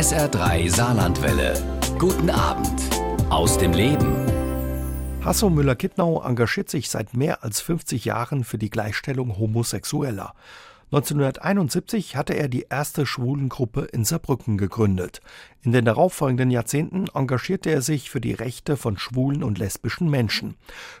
SR3 Saarlandwelle. Guten Abend aus dem Leben. Hasso Müller-Kittnau engagiert sich seit mehr als 50 Jahren für die Gleichstellung Homosexueller. 1971 hatte er die erste Schwulengruppe in Saarbrücken gegründet. In den darauffolgenden Jahrzehnten engagierte er sich für die Rechte von schwulen und lesbischen Menschen.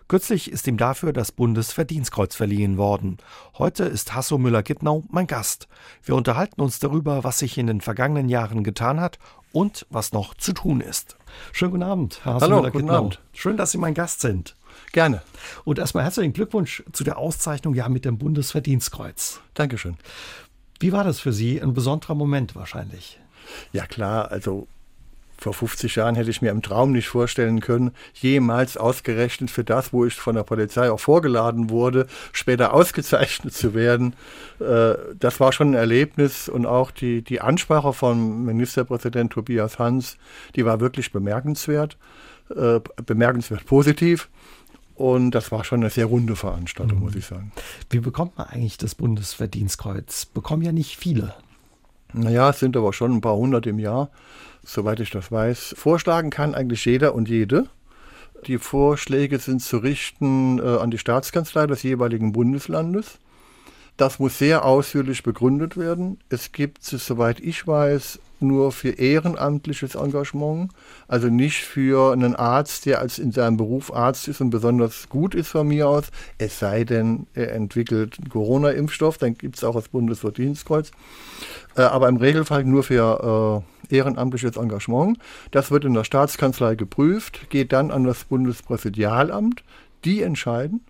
Kürzlich ist ihm dafür das Bundesverdienstkreuz verliehen worden. Heute ist Hasso Müller-Gittnau mein Gast. Wir unterhalten uns darüber, was sich in den vergangenen Jahren getan hat und was noch zu tun ist. Schönen guten Abend, Herr Hasso Abend. Schön, dass Sie mein Gast sind. Gerne. Und erstmal herzlichen Glückwunsch zu der Auszeichnung ja mit dem Bundesverdienstkreuz. Dankeschön. Wie war das für Sie? Ein besonderer Moment wahrscheinlich. Ja klar, also vor 50 Jahren hätte ich mir im Traum nicht vorstellen können, jemals ausgerechnet für das, wo ich von der Polizei auch vorgeladen wurde, später ausgezeichnet zu werden. Äh, das war schon ein Erlebnis und auch die, die Ansprache von Ministerpräsident Tobias Hans, die war wirklich bemerkenswert, äh, bemerkenswert positiv. Und das war schon eine sehr runde Veranstaltung, mhm. muss ich sagen. Wie bekommt man eigentlich das Bundesverdienstkreuz? Bekommen ja nicht viele. Naja, es sind aber schon ein paar hundert im Jahr, soweit ich das weiß. Vorschlagen kann eigentlich jeder und jede. Die Vorschläge sind zu richten äh, an die Staatskanzlei des jeweiligen Bundeslandes. Das muss sehr ausführlich begründet werden. Es gibt, soweit ich weiß, nur für ehrenamtliches Engagement, also nicht für einen Arzt, der als in seinem Beruf Arzt ist und besonders gut ist von mir aus, es sei denn, er entwickelt Corona-Impfstoff, dann gibt es auch das Bundesverdienstkreuz, äh, aber im Regelfall nur für äh, ehrenamtliches Engagement. Das wird in der Staatskanzlei geprüft, geht dann an das Bundespräsidialamt, die entscheiden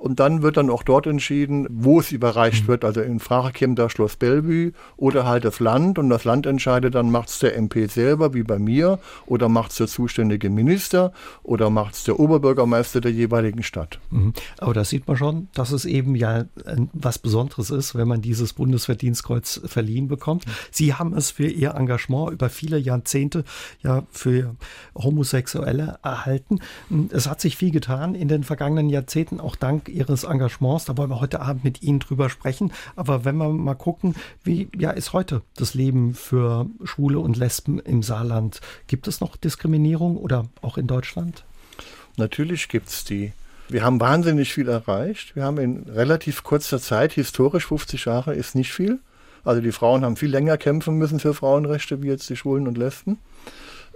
und dann wird dann auch dort entschieden, wo es überreicht mhm. wird. Also in Frage käme da Schloss Bellevue oder halt das Land. Und das Land entscheidet dann, macht es der MP selber, wie bei mir, oder macht es der zuständige Minister oder macht es der Oberbürgermeister der jeweiligen Stadt. Mhm. Aber da sieht man schon, dass es eben ja was Besonderes ist, wenn man dieses Bundesverdienstkreuz verliehen bekommt. Mhm. Sie haben es für Ihr Engagement über viele Jahrzehnte ja für Homosexuelle erhalten. Es hat sich viel getan in den vergangenen Jahrzehnten, auch dank Ihres Engagements. Da wollen wir heute Abend mit Ihnen drüber sprechen. Aber wenn wir mal gucken, wie ja, ist heute das Leben für Schwule und Lesben im Saarland? Gibt es noch Diskriminierung oder auch in Deutschland? Natürlich gibt es die. Wir haben wahnsinnig viel erreicht. Wir haben in relativ kurzer Zeit, historisch 50 Jahre ist nicht viel. Also die Frauen haben viel länger kämpfen müssen für Frauenrechte wie jetzt die Schwulen und Lesben.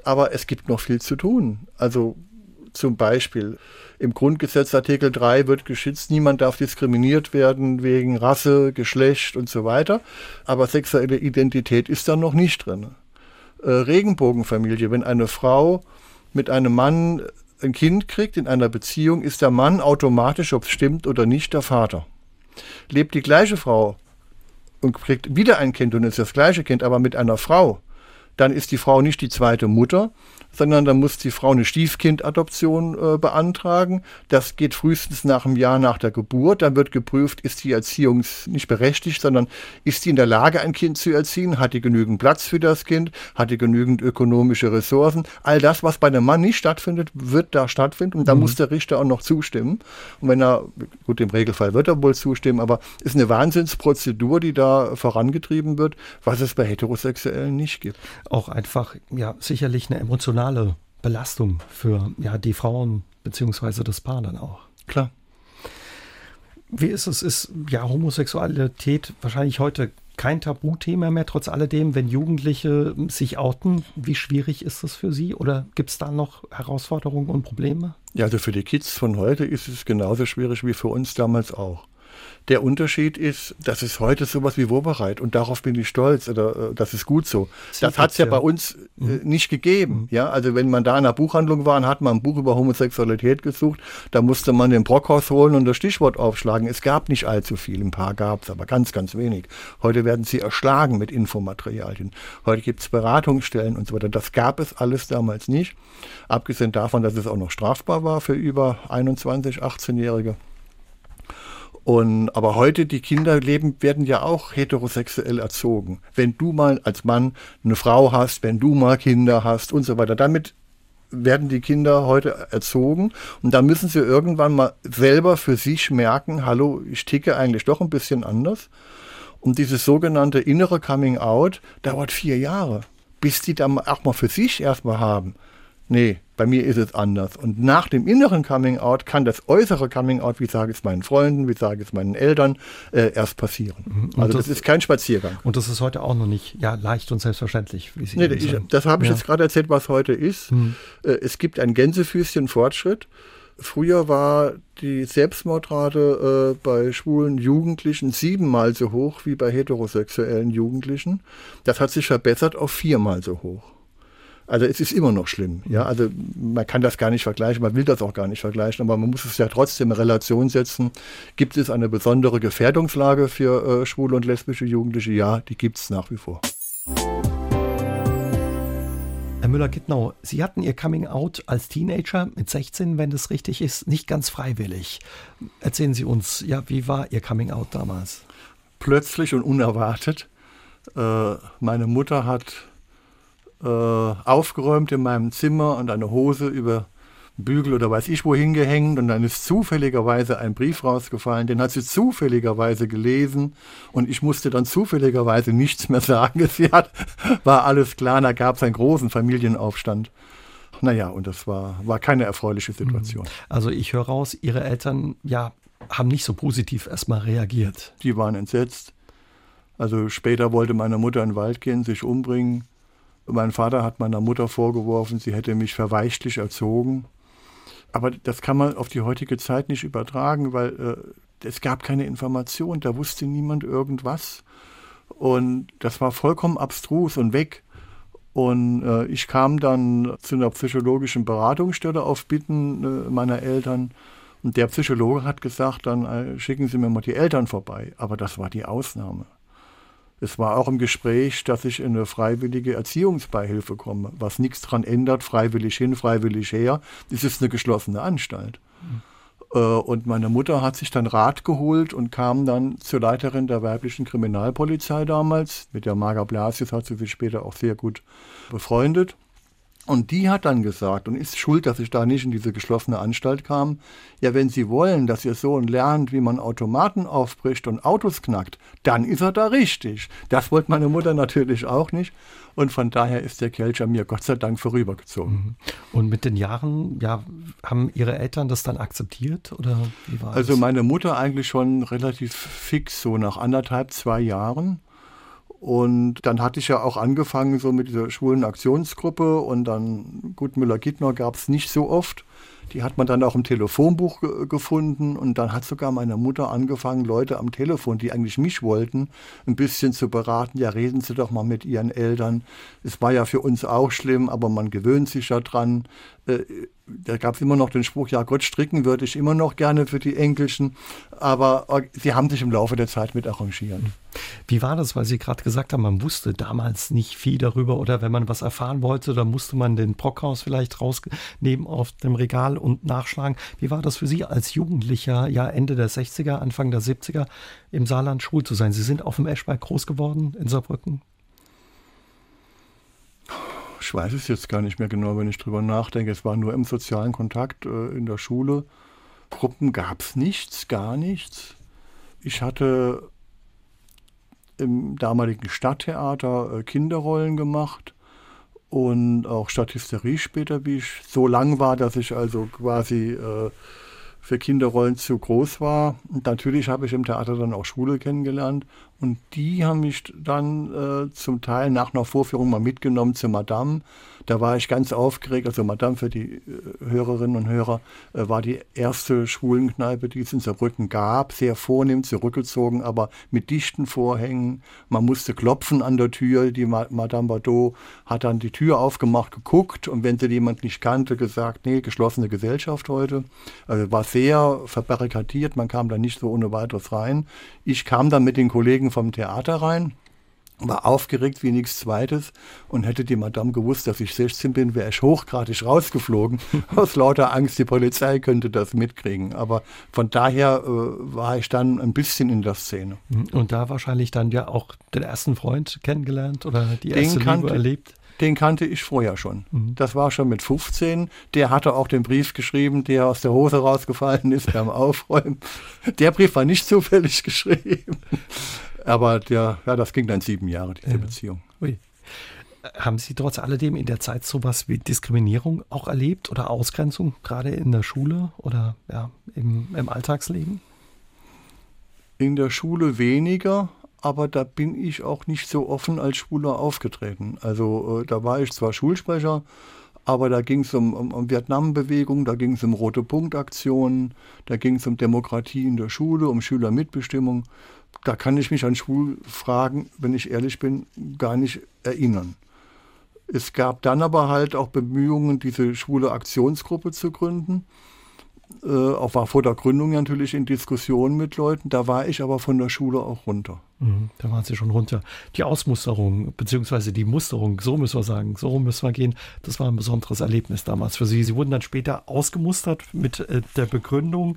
Aber es gibt noch viel zu tun. Also zum Beispiel im Grundgesetz Artikel 3 wird geschützt, niemand darf diskriminiert werden wegen Rasse, Geschlecht und so weiter. Aber sexuelle Identität ist da noch nicht drin. Äh, Regenbogenfamilie, wenn eine Frau mit einem Mann ein Kind kriegt in einer Beziehung, ist der Mann automatisch, ob es stimmt oder nicht, der Vater. Lebt die gleiche Frau und kriegt wieder ein Kind und ist das gleiche Kind, aber mit einer Frau, dann ist die Frau nicht die zweite Mutter, sondern da muss die Frau eine Stiefkindadoption äh, beantragen. Das geht frühestens nach einem Jahr nach der Geburt. Dann wird geprüft, ist die Erziehung nicht berechtigt, sondern ist die in der Lage, ein Kind zu erziehen? Hat die genügend Platz für das Kind? Hat die genügend ökonomische Ressourcen? All das, was bei einem Mann nicht stattfindet, wird da stattfinden. Und da mhm. muss der Richter auch noch zustimmen. Und wenn er, gut, im Regelfall wird er wohl zustimmen, aber ist eine Wahnsinnsprozedur, die da vorangetrieben wird, was es bei Heterosexuellen nicht gibt. Auch einfach, ja, sicherlich eine emotionale emotionale Belastung für ja, die Frauen bzw. das Paar dann auch. Klar. Wie ist es? Ist ja Homosexualität wahrscheinlich heute kein Tabuthema mehr, trotz alledem, wenn Jugendliche sich outen? Wie schwierig ist das für Sie? Oder gibt es da noch Herausforderungen und Probleme? Ja, also für die Kids von heute ist es genauso schwierig wie für uns damals auch. Der Unterschied ist, das ist heute sowas wie Wobereit und darauf bin ich stolz oder äh, das ist gut so. Das hat es ja, ja, bei uns äh, mhm. nicht gegeben. Mhm. Ja, also wenn man da in der Buchhandlung war und hat man ein Buch über Homosexualität gesucht, da musste man den Brockhaus holen und das Stichwort aufschlagen. Es gab nicht allzu viel, ein paar gab es, aber ganz, ganz wenig. Heute werden sie erschlagen mit Infomaterialien. Heute gibt es Beratungsstellen und so weiter. Das gab es alles damals nicht. Abgesehen davon, dass es auch noch strafbar war für über 21, 18-Jährige. Und, aber heute, die Kinder leben, werden ja auch heterosexuell erzogen. Wenn du mal als Mann eine Frau hast, wenn du mal Kinder hast und so weiter. Damit werden die Kinder heute erzogen und da müssen sie irgendwann mal selber für sich merken, hallo, ich ticke eigentlich doch ein bisschen anders. Und dieses sogenannte innere Coming Out dauert vier Jahre bis die dann auch mal für sich erstmal haben. Nee, bei mir ist es anders. Und nach dem inneren Coming Out kann das äußere Coming Out, wie sage ich es meinen Freunden, wie sage ich es meinen Eltern, äh, erst passieren. Mhm. Und also das, das, ist kein Spaziergang. Und das ist heute auch noch nicht ja, leicht und selbstverständlich. Wie Sie nee, ich, das habe ich ja. jetzt gerade erzählt, was heute ist. Mhm. Äh, es gibt ein Gänsefüßchen Fortschritt. Früher war die Selbstmordrate äh, bei schwulen Jugendlichen siebenmal so hoch wie bei heterosexuellen Jugendlichen. Das hat sich verbessert auf viermal so hoch. Also es ist immer noch schlimm. Ja, also man kann das gar nicht vergleichen, man will das auch gar nicht vergleichen, aber man muss es ja trotzdem in Relation setzen. Gibt es eine besondere Gefährdungslage für äh, schwule und lesbische Jugendliche? Ja, die gibt es nach wie vor. Herr Müller-Gittnau, Sie hatten Ihr Coming Out als Teenager mit 16, wenn das richtig ist, nicht ganz freiwillig. Erzählen Sie uns, ja, wie war Ihr Coming Out damals? Plötzlich und unerwartet. Äh, meine Mutter hat äh, aufgeräumt in meinem Zimmer und eine Hose über Bügel oder weiß ich wohin gehängt und dann ist zufälligerweise ein Brief rausgefallen, den hat sie zufälligerweise gelesen und ich musste dann zufälligerweise nichts mehr sagen. Sie hat, war alles klar, da gab es einen großen Familienaufstand. Naja, und das war, war keine erfreuliche Situation. Also ich höre raus, Ihre Eltern, ja, haben nicht so positiv erstmal reagiert. Die waren entsetzt. Also später wollte meine Mutter in den Wald gehen, sich umbringen. Mein Vater hat meiner Mutter vorgeworfen, sie hätte mich verweichtlich erzogen. Aber das kann man auf die heutige Zeit nicht übertragen, weil äh, es gab keine Information, da wusste niemand irgendwas. Und das war vollkommen abstrus und weg. Und äh, ich kam dann zu einer psychologischen Beratungsstelle auf Bitten äh, meiner Eltern. Und der Psychologe hat gesagt, dann äh, schicken Sie mir mal die Eltern vorbei. Aber das war die Ausnahme. Es war auch im Gespräch, dass ich in eine freiwillige Erziehungsbeihilfe komme, was nichts daran ändert, freiwillig hin, freiwillig her. Es ist eine geschlossene Anstalt. Mhm. Und meine Mutter hat sich dann Rat geholt und kam dann zur Leiterin der weiblichen Kriminalpolizei damals. Mit der Marga Blasius hat sie sich später auch sehr gut befreundet. Und die hat dann gesagt und ist schuld, dass ich da nicht in diese geschlossene Anstalt kam. Ja, wenn Sie wollen, dass Ihr Sohn lernt, wie man Automaten aufbricht und Autos knackt, dann ist er da richtig. Das wollte meine Mutter natürlich auch nicht. Und von daher ist der Kelch an mir Gott sei Dank vorübergezogen. Mhm. Und mit den Jahren, ja, haben Ihre Eltern das dann akzeptiert oder wie war Also das? meine Mutter eigentlich schon relativ fix, so nach anderthalb, zwei Jahren. Und dann hatte ich ja auch angefangen so mit dieser schwulen Aktionsgruppe und dann, gut, Müller-Gittner gab es nicht so oft. Die hat man dann auch im Telefonbuch ge gefunden und dann hat sogar meine Mutter angefangen, Leute am Telefon, die eigentlich mich wollten, ein bisschen zu beraten. Ja, reden Sie doch mal mit Ihren Eltern. Es war ja für uns auch schlimm, aber man gewöhnt sich ja dran. Äh, da gab es immer noch den Spruch, ja Gott, stricken würde ich immer noch gerne für die Enkelchen, aber äh, sie haben sich im Laufe der Zeit mit arrangiert. Wie war das, weil Sie gerade gesagt haben, man wusste damals nicht viel darüber oder wenn man was erfahren wollte, dann musste man den Brockhaus vielleicht rausnehmen auf dem Regal und nachschlagen. Wie war das für Sie als Jugendlicher, ja Ende der 60er, Anfang der 70er im Saarland schwul zu sein? Sie sind auf dem Eschberg groß geworden in Saarbrücken? Ich weiß es jetzt gar nicht mehr genau, wenn ich drüber nachdenke. Es war nur im sozialen Kontakt äh, in der Schule. Gruppen gab es nichts, gar nichts. Ich hatte im damaligen Stadttheater äh, Kinderrollen gemacht und auch Stadthysterie später, wie ich so lang war, dass ich also quasi äh, für Kinderrollen zu groß war. Und natürlich habe ich im Theater dann auch Schule kennengelernt und die haben mich dann äh, zum Teil nach einer Vorführung mal mitgenommen zu Madame. Da war ich ganz aufgeregt. Also Madame für die äh, Hörerinnen und Hörer äh, war die erste Schwulenkneipe, die es in Saarbrücken gab. Sehr vornehm, zurückgezogen, aber mit dichten Vorhängen. Man musste klopfen an der Tür. Die Ma Madame Bardot hat dann die Tür aufgemacht, geguckt und wenn sie jemand nicht kannte, gesagt, nee, geschlossene Gesellschaft heute. Also war sehr verbarrikadiert. Man kam da nicht so ohne weiteres rein. Ich kam dann mit den Kollegen vom Theater rein, war aufgeregt wie nichts Zweites und hätte die Madame gewusst, dass ich 16 bin, wäre ich hochgradig rausgeflogen. Aus lauter Angst, die Polizei könnte das mitkriegen. Aber von daher äh, war ich dann ein bisschen in der Szene. Mhm. Und da wahrscheinlich dann ja auch den ersten Freund kennengelernt oder die erste den kannte, Liebe erlebt? Den kannte ich vorher schon. Mhm. Das war schon mit 15. Der hatte auch den Brief geschrieben, der aus der Hose rausgefallen ist beim Aufräumen. Der Brief war nicht zufällig geschrieben. Aber der, ja, das ging dann sieben Jahre, diese ja. Beziehung. Ui. Haben Sie trotz alledem in der Zeit sowas wie Diskriminierung auch erlebt oder Ausgrenzung, gerade in der Schule oder ja, im, im Alltagsleben? In der Schule weniger, aber da bin ich auch nicht so offen als Schwuler aufgetreten. Also äh, da war ich zwar Schulsprecher, aber da ging es um, um, um Vietnam-Bewegung, da ging es um rote Punktaktionen, da ging es um Demokratie in der Schule, um Schülermitbestimmung. Da kann ich mich an Schulfragen, wenn ich ehrlich bin, gar nicht erinnern. Es gab dann aber halt auch Bemühungen, diese schwule Aktionsgruppe zu gründen äh, auch war vor der Gründung natürlich in Diskussionen mit Leuten. Da war ich aber von der Schule auch runter. Mhm, da waren Sie schon runter. Die Ausmusterung, beziehungsweise die Musterung, so müssen wir sagen, so müssen wir gehen, das war ein besonderes Erlebnis damals für Sie. Sie wurden dann später ausgemustert mit äh, der Begründung,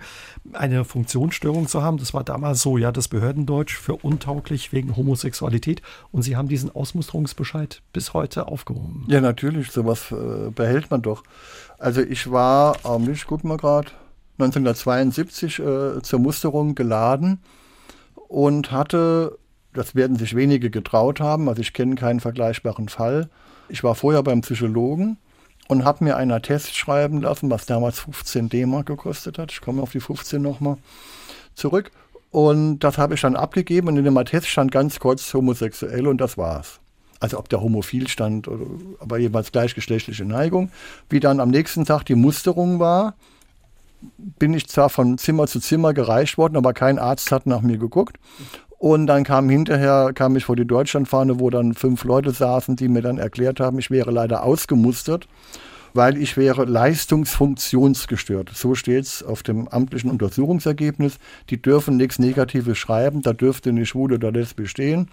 eine Funktionsstörung zu haben. Das war damals so, ja, das Behördendeutsch für untauglich wegen Homosexualität. Und Sie haben diesen Ausmusterungsbescheid bis heute aufgehoben. Ja, natürlich, sowas äh, behält man doch. Also ich war, ähm, ich guck mal gerade, 1972 äh, zur Musterung geladen und hatte, das werden sich wenige getraut haben, also ich kenne keinen vergleichbaren Fall. Ich war vorher beim Psychologen und habe mir einen Attest schreiben lassen, was damals 15 D-Mark gekostet hat. Ich komme auf die 15 nochmal zurück. Und das habe ich dann abgegeben und in dem Attest stand ganz kurz homosexuell und das war's also ob der homophil stand, oder, aber jeweils gleichgeschlechtliche Neigung. Wie dann am nächsten Tag die Musterung war, bin ich zwar von Zimmer zu Zimmer gereicht worden, aber kein Arzt hat nach mir geguckt. Und dann kam hinterher, kam ich vor die Deutschlandfahne, wo dann fünf Leute saßen, die mir dann erklärt haben, ich wäre leider ausgemustert weil ich wäre leistungsfunktionsgestört. So steht es auf dem amtlichen Untersuchungsergebnis. Die dürfen nichts Negatives schreiben, da dürfte eine Schwule oder Lesbe stehen.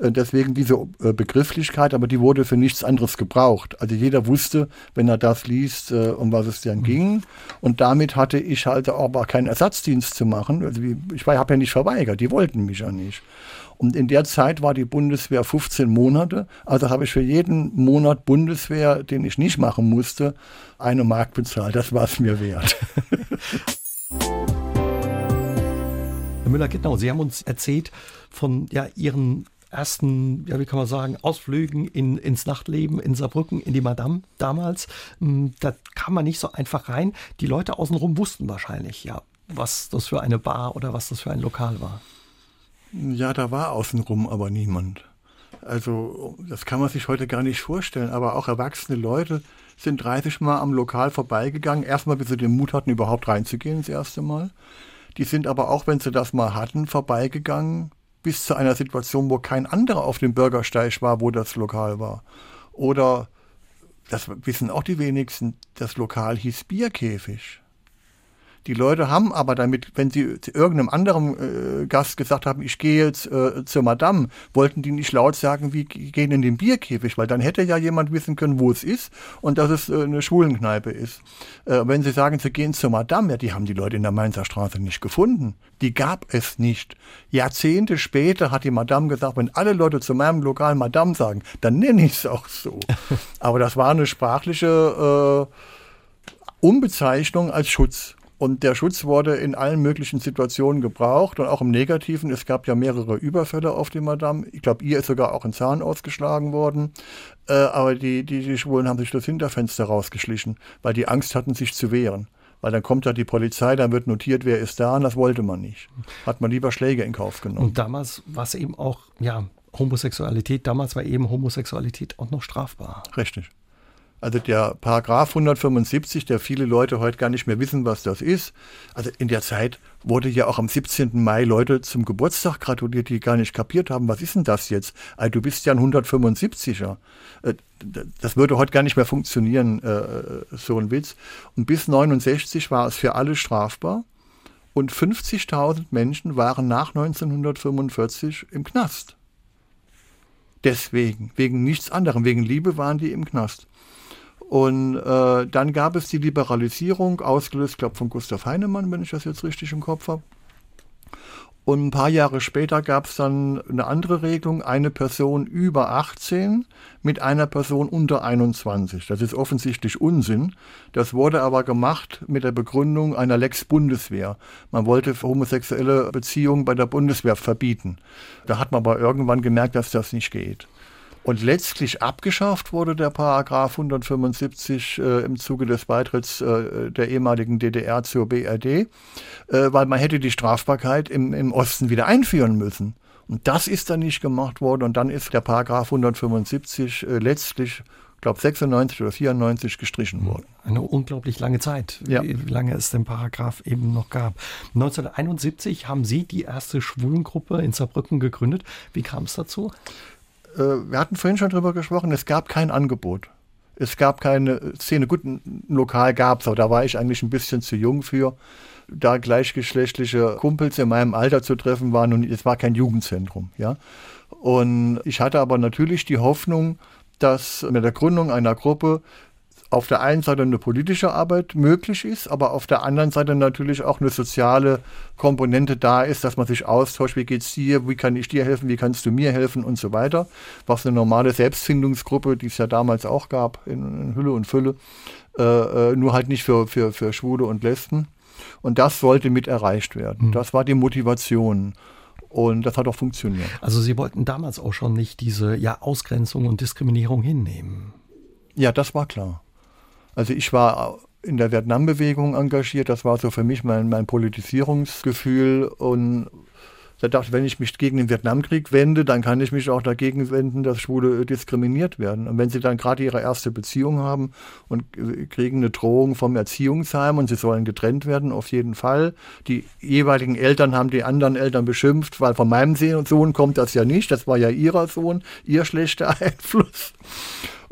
Äh, deswegen diese äh, Begrifflichkeit, aber die wurde für nichts anderes gebraucht. Also jeder wusste, wenn er das liest, äh, um was es dann mhm. ging. Und damit hatte ich halt aber keinen Ersatzdienst zu machen. Also ich habe ja nicht verweigert, die wollten mich ja nicht. Und in der Zeit war die Bundeswehr 15 Monate. Also habe ich für jeden Monat Bundeswehr, den ich nicht machen musste, eine Mark bezahlt. Das war es mir wert. Herr Müller-Gittnau, Sie haben uns erzählt von ja, Ihren ersten, ja, wie kann man sagen, Ausflügen in, ins Nachtleben in Saarbrücken, in die Madame damals. Hm, da kam man nicht so einfach rein. Die Leute außenrum wussten wahrscheinlich, ja, was das für eine Bar oder was das für ein Lokal war. Ja, da war außenrum aber niemand. Also das kann man sich heute gar nicht vorstellen, aber auch erwachsene Leute sind 30 Mal am Lokal vorbeigegangen. Erstmal, bis sie den Mut hatten, überhaupt reinzugehen, das erste Mal. Die sind aber auch, wenn sie das mal hatten, vorbeigegangen bis zu einer Situation, wo kein anderer auf dem Bürgersteig war, wo das Lokal war. Oder, das wissen auch die wenigsten, das Lokal hieß Bierkäfig. Die Leute haben aber damit, wenn sie zu irgendeinem anderen äh, Gast gesagt haben, ich gehe jetzt äh, zur Madame, wollten die nicht laut sagen, wie gehen in den Bierkäfig, weil dann hätte ja jemand wissen können, wo es ist und dass es äh, eine Schwulenkneipe ist. Äh, wenn sie sagen, sie gehen zur Madame, ja, die haben die Leute in der Mainzer Straße nicht gefunden. Die gab es nicht. Jahrzehnte später hat die Madame gesagt, wenn alle Leute zu meinem Lokal Madame sagen, dann nenne ich es auch so. aber das war eine sprachliche äh, Umbezeichnung als Schutz. Und der Schutz wurde in allen möglichen Situationen gebraucht und auch im Negativen. Es gab ja mehrere Überfälle auf die Madame. Ich glaube, ihr ist sogar auch ein Zahn ausgeschlagen worden. Äh, aber die, die, die Schwulen haben sich das Hinterfenster rausgeschlichen, weil die Angst hatten, sich zu wehren. Weil dann kommt ja die Polizei, dann wird notiert, wer ist da, und das wollte man nicht. Hat man lieber Schläge in Kauf genommen. Und damals war es eben auch, ja, Homosexualität, damals war eben Homosexualität auch noch strafbar. Richtig. Also der Paragraph 175, der viele Leute heute gar nicht mehr wissen, was das ist. Also in der Zeit wurde ja auch am 17. Mai Leute zum Geburtstag gratuliert, die gar nicht kapiert haben, was ist denn das jetzt? Also du bist ja ein 175er. Äh, das würde heute gar nicht mehr funktionieren, äh, so ein Witz. Und bis 69 war es für alle strafbar. Und 50.000 Menschen waren nach 1945 im Knast. Deswegen, wegen nichts anderem, wegen Liebe waren die im Knast. Und äh, dann gab es die Liberalisierung, ausgelöst, glaube von Gustav Heinemann, wenn ich das jetzt richtig im Kopf habe. Und ein paar Jahre später gab es dann eine andere Regelung, eine Person über 18 mit einer Person unter 21. Das ist offensichtlich Unsinn. Das wurde aber gemacht mit der Begründung einer Lex Bundeswehr. Man wollte homosexuelle Beziehungen bei der Bundeswehr verbieten. Da hat man aber irgendwann gemerkt, dass das nicht geht. Und letztlich abgeschafft wurde der Paragraph 175 äh, im Zuge des Beitritts äh, der ehemaligen DDR zur BRD, äh, weil man hätte die Strafbarkeit im, im Osten wieder einführen müssen. Und das ist dann nicht gemacht worden und dann ist der Paragraph 175 äh, letztlich ich glaube 96 oder 94 gestrichen worden. Eine unglaublich lange Zeit, ja. wie lange es den Paragraph eben noch gab. 1971 haben Sie die erste Schwulengruppe in Saarbrücken gegründet. Wie kam es dazu? Äh, wir hatten vorhin schon darüber gesprochen, es gab kein Angebot. Es gab keine Szene. Gut, ein Lokal gab es, aber da war ich eigentlich ein bisschen zu jung für. Da gleichgeschlechtliche Kumpels in meinem Alter zu treffen waren und es war kein Jugendzentrum, ja. Und ich hatte aber natürlich die Hoffnung, dass mit der Gründung einer Gruppe auf der einen Seite eine politische Arbeit möglich ist, aber auf der anderen Seite natürlich auch eine soziale Komponente da ist, dass man sich austauscht, wie geht's dir, wie kann ich dir helfen, wie kannst du mir helfen und so weiter. Was eine normale Selbstfindungsgruppe, die es ja damals auch gab, in, in Hülle und Fülle, äh, äh, nur halt nicht für, für, für Schwule und Lesben. Und das sollte mit erreicht werden. Mhm. Das war die Motivation. Und das hat auch funktioniert. Also Sie wollten damals auch schon nicht diese ja, Ausgrenzung und Diskriminierung hinnehmen. Ja, das war klar. Also ich war in der Vietnam-Bewegung engagiert, das war so für mich mein, mein Politisierungsgefühl und da dachte ich, wenn ich mich gegen den Vietnamkrieg wende, dann kann ich mich auch dagegen wenden, dass Schwule diskriminiert werden. Und wenn sie dann gerade ihre erste Beziehung haben und kriegen eine Drohung vom Erziehungsheim und sie sollen getrennt werden, auf jeden Fall. Die jeweiligen Eltern haben die anderen Eltern beschimpft, weil von meinem Sohn kommt das ja nicht, das war ja ihrer Sohn, ihr schlechter Einfluss.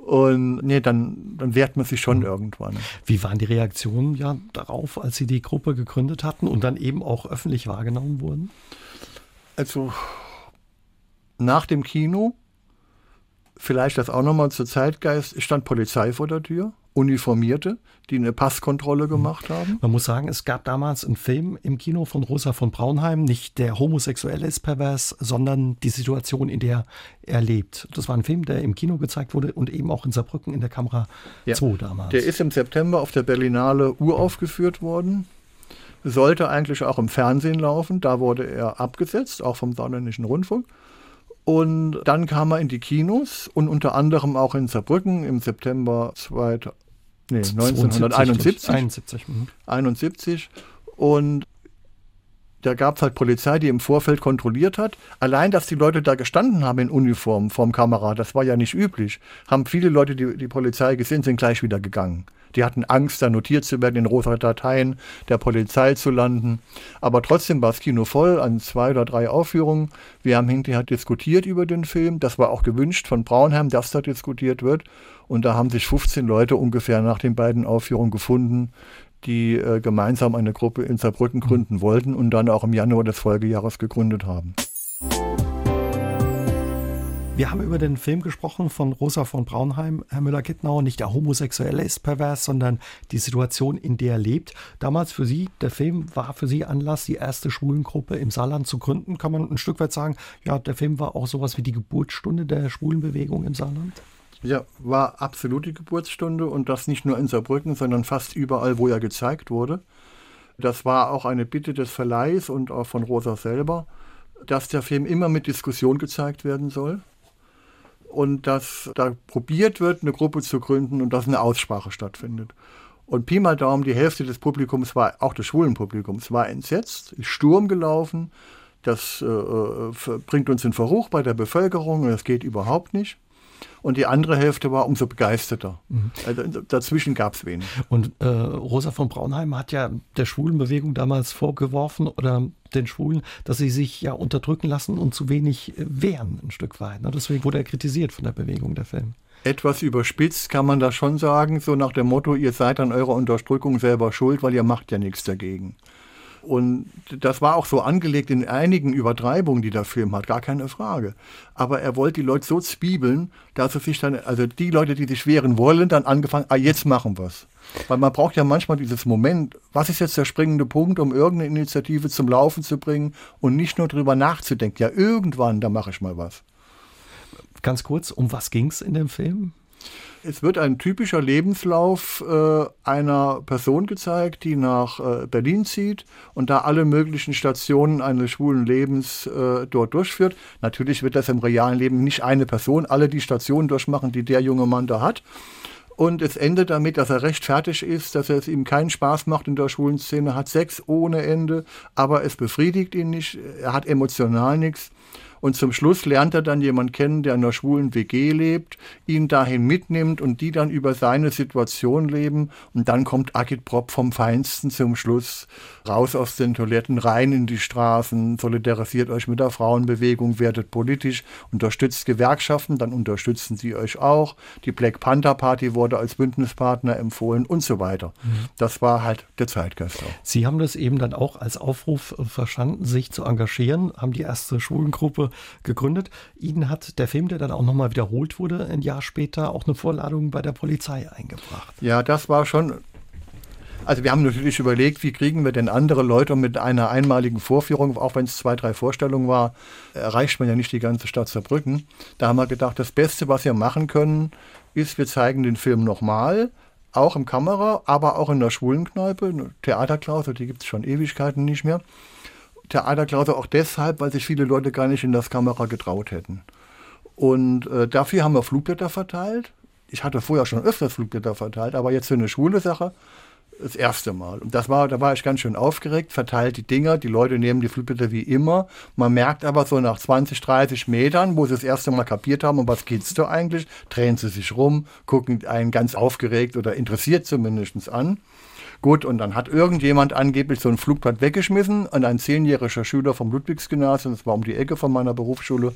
Und nee, dann, dann wehrt man sich schon irgendwann. Wie waren die Reaktionen ja darauf, als Sie die Gruppe gegründet hatten und dann eben auch öffentlich wahrgenommen wurden? Also nach dem Kino, vielleicht das auch nochmal zur Zeitgeist, stand Polizei vor der Tür Uniformierte, die eine Passkontrolle gemacht haben. Man muss sagen, es gab damals einen Film im Kino von Rosa von Braunheim, nicht der Homosexuelle ist pervers, sondern die Situation, in der er lebt. Das war ein Film, der im Kino gezeigt wurde und eben auch in Saarbrücken in der Kamera ja, 2 damals. Der ist im September auf der Berlinale uraufgeführt worden. Sollte eigentlich auch im Fernsehen laufen. Da wurde er abgesetzt, auch vom Saarländischen Rundfunk. Und dann kam er in die Kinos und unter anderem auch in Saarbrücken im September 2000 nee, 1971. 71. 71. Und da gab es halt Polizei, die im Vorfeld kontrolliert hat. Allein, dass die Leute da gestanden haben in Uniform vorm Kamera, das war ja nicht üblich. Haben viele Leute, die die Polizei gesehen, sind gleich wieder gegangen. Die hatten Angst, da notiert zu werden, in rosa Dateien der Polizei zu landen. Aber trotzdem war das Kino voll an zwei oder drei Aufführungen. Wir haben hinterher diskutiert über den Film. Das war auch gewünscht von Braunheim, dass da diskutiert wird. Und da haben sich 15 Leute ungefähr nach den beiden Aufführungen gefunden, die äh, gemeinsam eine Gruppe in Saarbrücken gründen wollten und dann auch im Januar des Folgejahres gegründet haben. Wir haben über den Film gesprochen von Rosa von Braunheim, Herr Müller-Kittnau. Nicht der Homosexuelle ist pervers, sondern die Situation, in der er lebt. Damals für Sie, der Film war für Sie Anlass, die erste Schwulengruppe im Saarland zu gründen. Kann man ein Stück weit sagen, ja, der Film war auch sowas wie die Geburtsstunde der Schwulenbewegung im Saarland? Ja, war absolut die Geburtsstunde und das nicht nur in Saarbrücken, sondern fast überall, wo er gezeigt wurde. Das war auch eine Bitte des Verleihs und auch von Rosa selber, dass der Film immer mit Diskussion gezeigt werden soll und dass da probiert wird, eine Gruppe zu gründen und dass eine Aussprache stattfindet. Und Pi mal Daumen, die Hälfte des Publikums war, auch des schwulen Publikums, war entsetzt, ist Sturm gelaufen. Das äh, äh bringt uns in Verruch bei der Bevölkerung und das geht überhaupt nicht und die andere Hälfte war umso begeisterter. Mhm. Also dazwischen gab es wenig. Und äh, Rosa von Braunheim hat ja der Schwulenbewegung damals vorgeworfen oder den Schwulen, dass sie sich ja unterdrücken lassen und zu wenig äh, wehren, ein Stück weit. Ne? Deswegen wurde er kritisiert von der Bewegung, der Film. Etwas überspitzt kann man das schon sagen, so nach dem Motto, ihr seid an eurer Unterdrückung selber schuld, weil ihr macht ja nichts dagegen. Und das war auch so angelegt in einigen Übertreibungen, die der Film hat, gar keine Frage. Aber er wollte die Leute so zwiebeln, dass er sich dann, also die Leute, die sich wehren wollen, dann angefangen, ah, jetzt machen wir's. Weil man braucht ja manchmal dieses Moment, was ist jetzt der springende Punkt, um irgendeine Initiative zum Laufen zu bringen und nicht nur drüber nachzudenken, ja, irgendwann, da mache ich mal was. Ganz kurz, um was ging es in dem Film? Es wird ein typischer Lebenslauf äh, einer Person gezeigt, die nach äh, Berlin zieht und da alle möglichen Stationen eines schwulen Lebens äh, dort durchführt. Natürlich wird das im realen Leben nicht eine Person alle die Stationen durchmachen, die der junge Mann da hat. Und es endet damit, dass er recht fertig ist, dass es ihm keinen Spaß macht in der schwulen Szene, hat Sex ohne Ende, aber es befriedigt ihn nicht, er hat emotional nichts. Und zum Schluss lernt er dann jemanden kennen, der in einer schwulen WG lebt, ihn dahin mitnimmt und die dann über seine Situation leben. Und dann kommt Agitprop vom Feinsten zum Schluss raus aus den Toiletten, rein in die Straßen, solidarisiert euch mit der Frauenbewegung, werdet politisch, unterstützt Gewerkschaften, dann unterstützen sie euch auch. Die Black Panther Party wurde als Bündnispartner empfohlen und so weiter. Mhm. Das war halt der Zeitgeist auch. Sie haben das eben dann auch als Aufruf verstanden, sich zu engagieren, haben die erste Schwulengruppe gegründet. Ihnen hat der Film, der dann auch nochmal wiederholt wurde, ein Jahr später auch eine Vorladung bei der Polizei eingebracht. Ja, das war schon also wir haben natürlich überlegt, wie kriegen wir denn andere Leute mit einer einmaligen Vorführung, auch wenn es zwei, drei Vorstellungen war, erreicht man ja nicht die ganze Stadt Saarbrücken. Da haben wir gedacht, das Beste, was wir machen können, ist, wir zeigen den Film nochmal, auch im Kamera, aber auch in der Schwulenkneipe, Theaterklausel, die gibt es schon Ewigkeiten nicht mehr. Theaterklause auch deshalb, weil sich viele Leute gar nicht in das Kamera getraut hätten. Und äh, dafür haben wir Flugblätter verteilt. Ich hatte vorher schon öfters Flugblätter verteilt, aber jetzt für eine schwule Sache das erste Mal. Und das war, da war ich ganz schön aufgeregt, verteilt die Dinger, die Leute nehmen die Flugblätter wie immer. Man merkt aber so nach 20, 30 Metern, wo sie das erste Mal kapiert haben, um was geht's da eigentlich, drehen sie sich rum, gucken einen ganz aufgeregt oder interessiert zumindest an. Gut, und dann hat irgendjemand angeblich so ein Flugblatt weggeschmissen und ein zehnjähriger Schüler vom Ludwigsgymnasium, das war um die Ecke von meiner Berufsschule,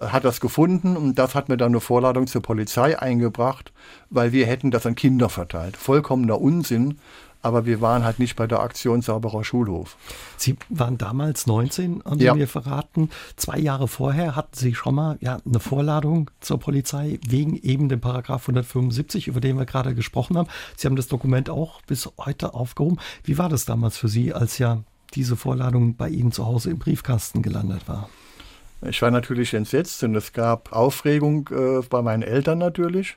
hat das gefunden und das hat mir dann eine Vorladung zur Polizei eingebracht, weil wir hätten das an Kinder verteilt. Vollkommener Unsinn, aber wir waren halt nicht bei der Aktion Sauberer Schulhof. Sie waren damals 19, haben Sie ja. mir verraten. Zwei Jahre vorher hatten Sie schon mal ja, eine Vorladung zur Polizei wegen eben dem Paragraph 175, über den wir gerade gesprochen haben. Sie haben das Dokument auch bis heute aufgehoben. Wie war das damals für Sie, als ja diese Vorladung bei Ihnen zu Hause im Briefkasten gelandet war? Ich war natürlich entsetzt und es gab Aufregung äh, bei meinen Eltern natürlich.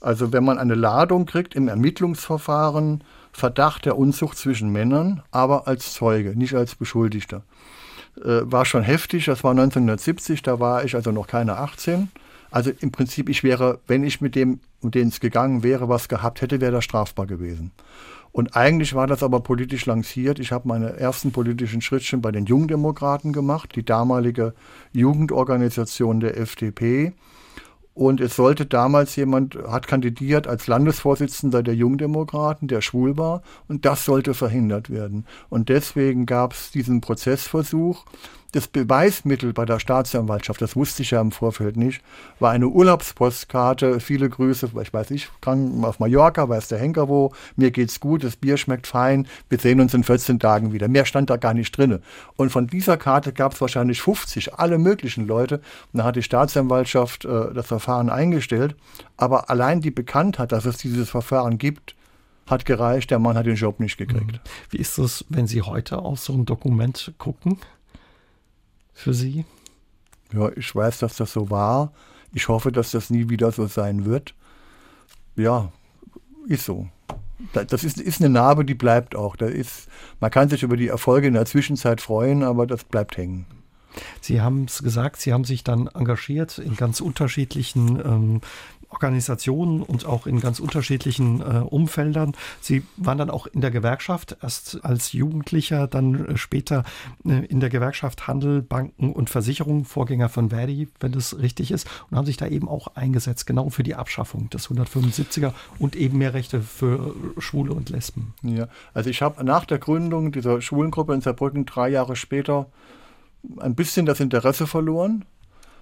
Also wenn man eine Ladung kriegt im Ermittlungsverfahren, Verdacht der Unzucht zwischen Männern, aber als Zeuge, nicht als Beschuldigter. Äh, war schon heftig, das war 1970, da war ich also noch keine 18. Also im Prinzip, ich wäre, wenn ich mit dem, um den es gegangen wäre, was gehabt hätte, wäre das strafbar gewesen. Und eigentlich war das aber politisch lanciert. Ich habe meine ersten politischen Schrittchen bei den Jungdemokraten gemacht, die damalige Jugendorganisation der FDP. Und es sollte damals jemand, hat kandidiert als Landesvorsitzender der Jungdemokraten, der schwul war, und das sollte verhindert werden. Und deswegen gab es diesen Prozessversuch, das Beweismittel bei der Staatsanwaltschaft, das wusste ich ja im Vorfeld nicht, war eine Urlaubspostkarte, viele Grüße, ich weiß nicht, krank auf Mallorca, weiß der Henker wo, mir geht's gut, das Bier schmeckt fein, wir sehen uns in 14 Tagen wieder. Mehr stand da gar nicht drinne. Und von dieser Karte gab es wahrscheinlich 50, alle möglichen Leute. Und da hat die Staatsanwaltschaft äh, das Verfahren eingestellt. Aber allein die Bekanntheit, dass es dieses Verfahren gibt, hat gereicht, der Mann hat den Job nicht gekriegt. Wie ist das, wenn Sie heute auf so ein Dokument gucken? Für Sie? Ja, ich weiß, dass das so war. Ich hoffe, dass das nie wieder so sein wird. Ja, ist so. Das ist, ist eine Narbe, die bleibt auch. Da ist, man kann sich über die Erfolge in der Zwischenzeit freuen, aber das bleibt hängen. Sie haben es gesagt, Sie haben sich dann engagiert in ganz unterschiedlichen ähm, Organisationen und auch in ganz unterschiedlichen äh, Umfeldern. Sie waren dann auch in der Gewerkschaft, erst als Jugendlicher, dann äh, später äh, in der Gewerkschaft Handel, Banken und Versicherungen, Vorgänger von Verdi, wenn das richtig ist, und haben sich da eben auch eingesetzt, genau für die Abschaffung des 175er und eben mehr Rechte für Schwule und Lesben. Ja, also ich habe nach der Gründung dieser Schwulengruppe in Saarbrücken drei Jahre später ein bisschen das Interesse verloren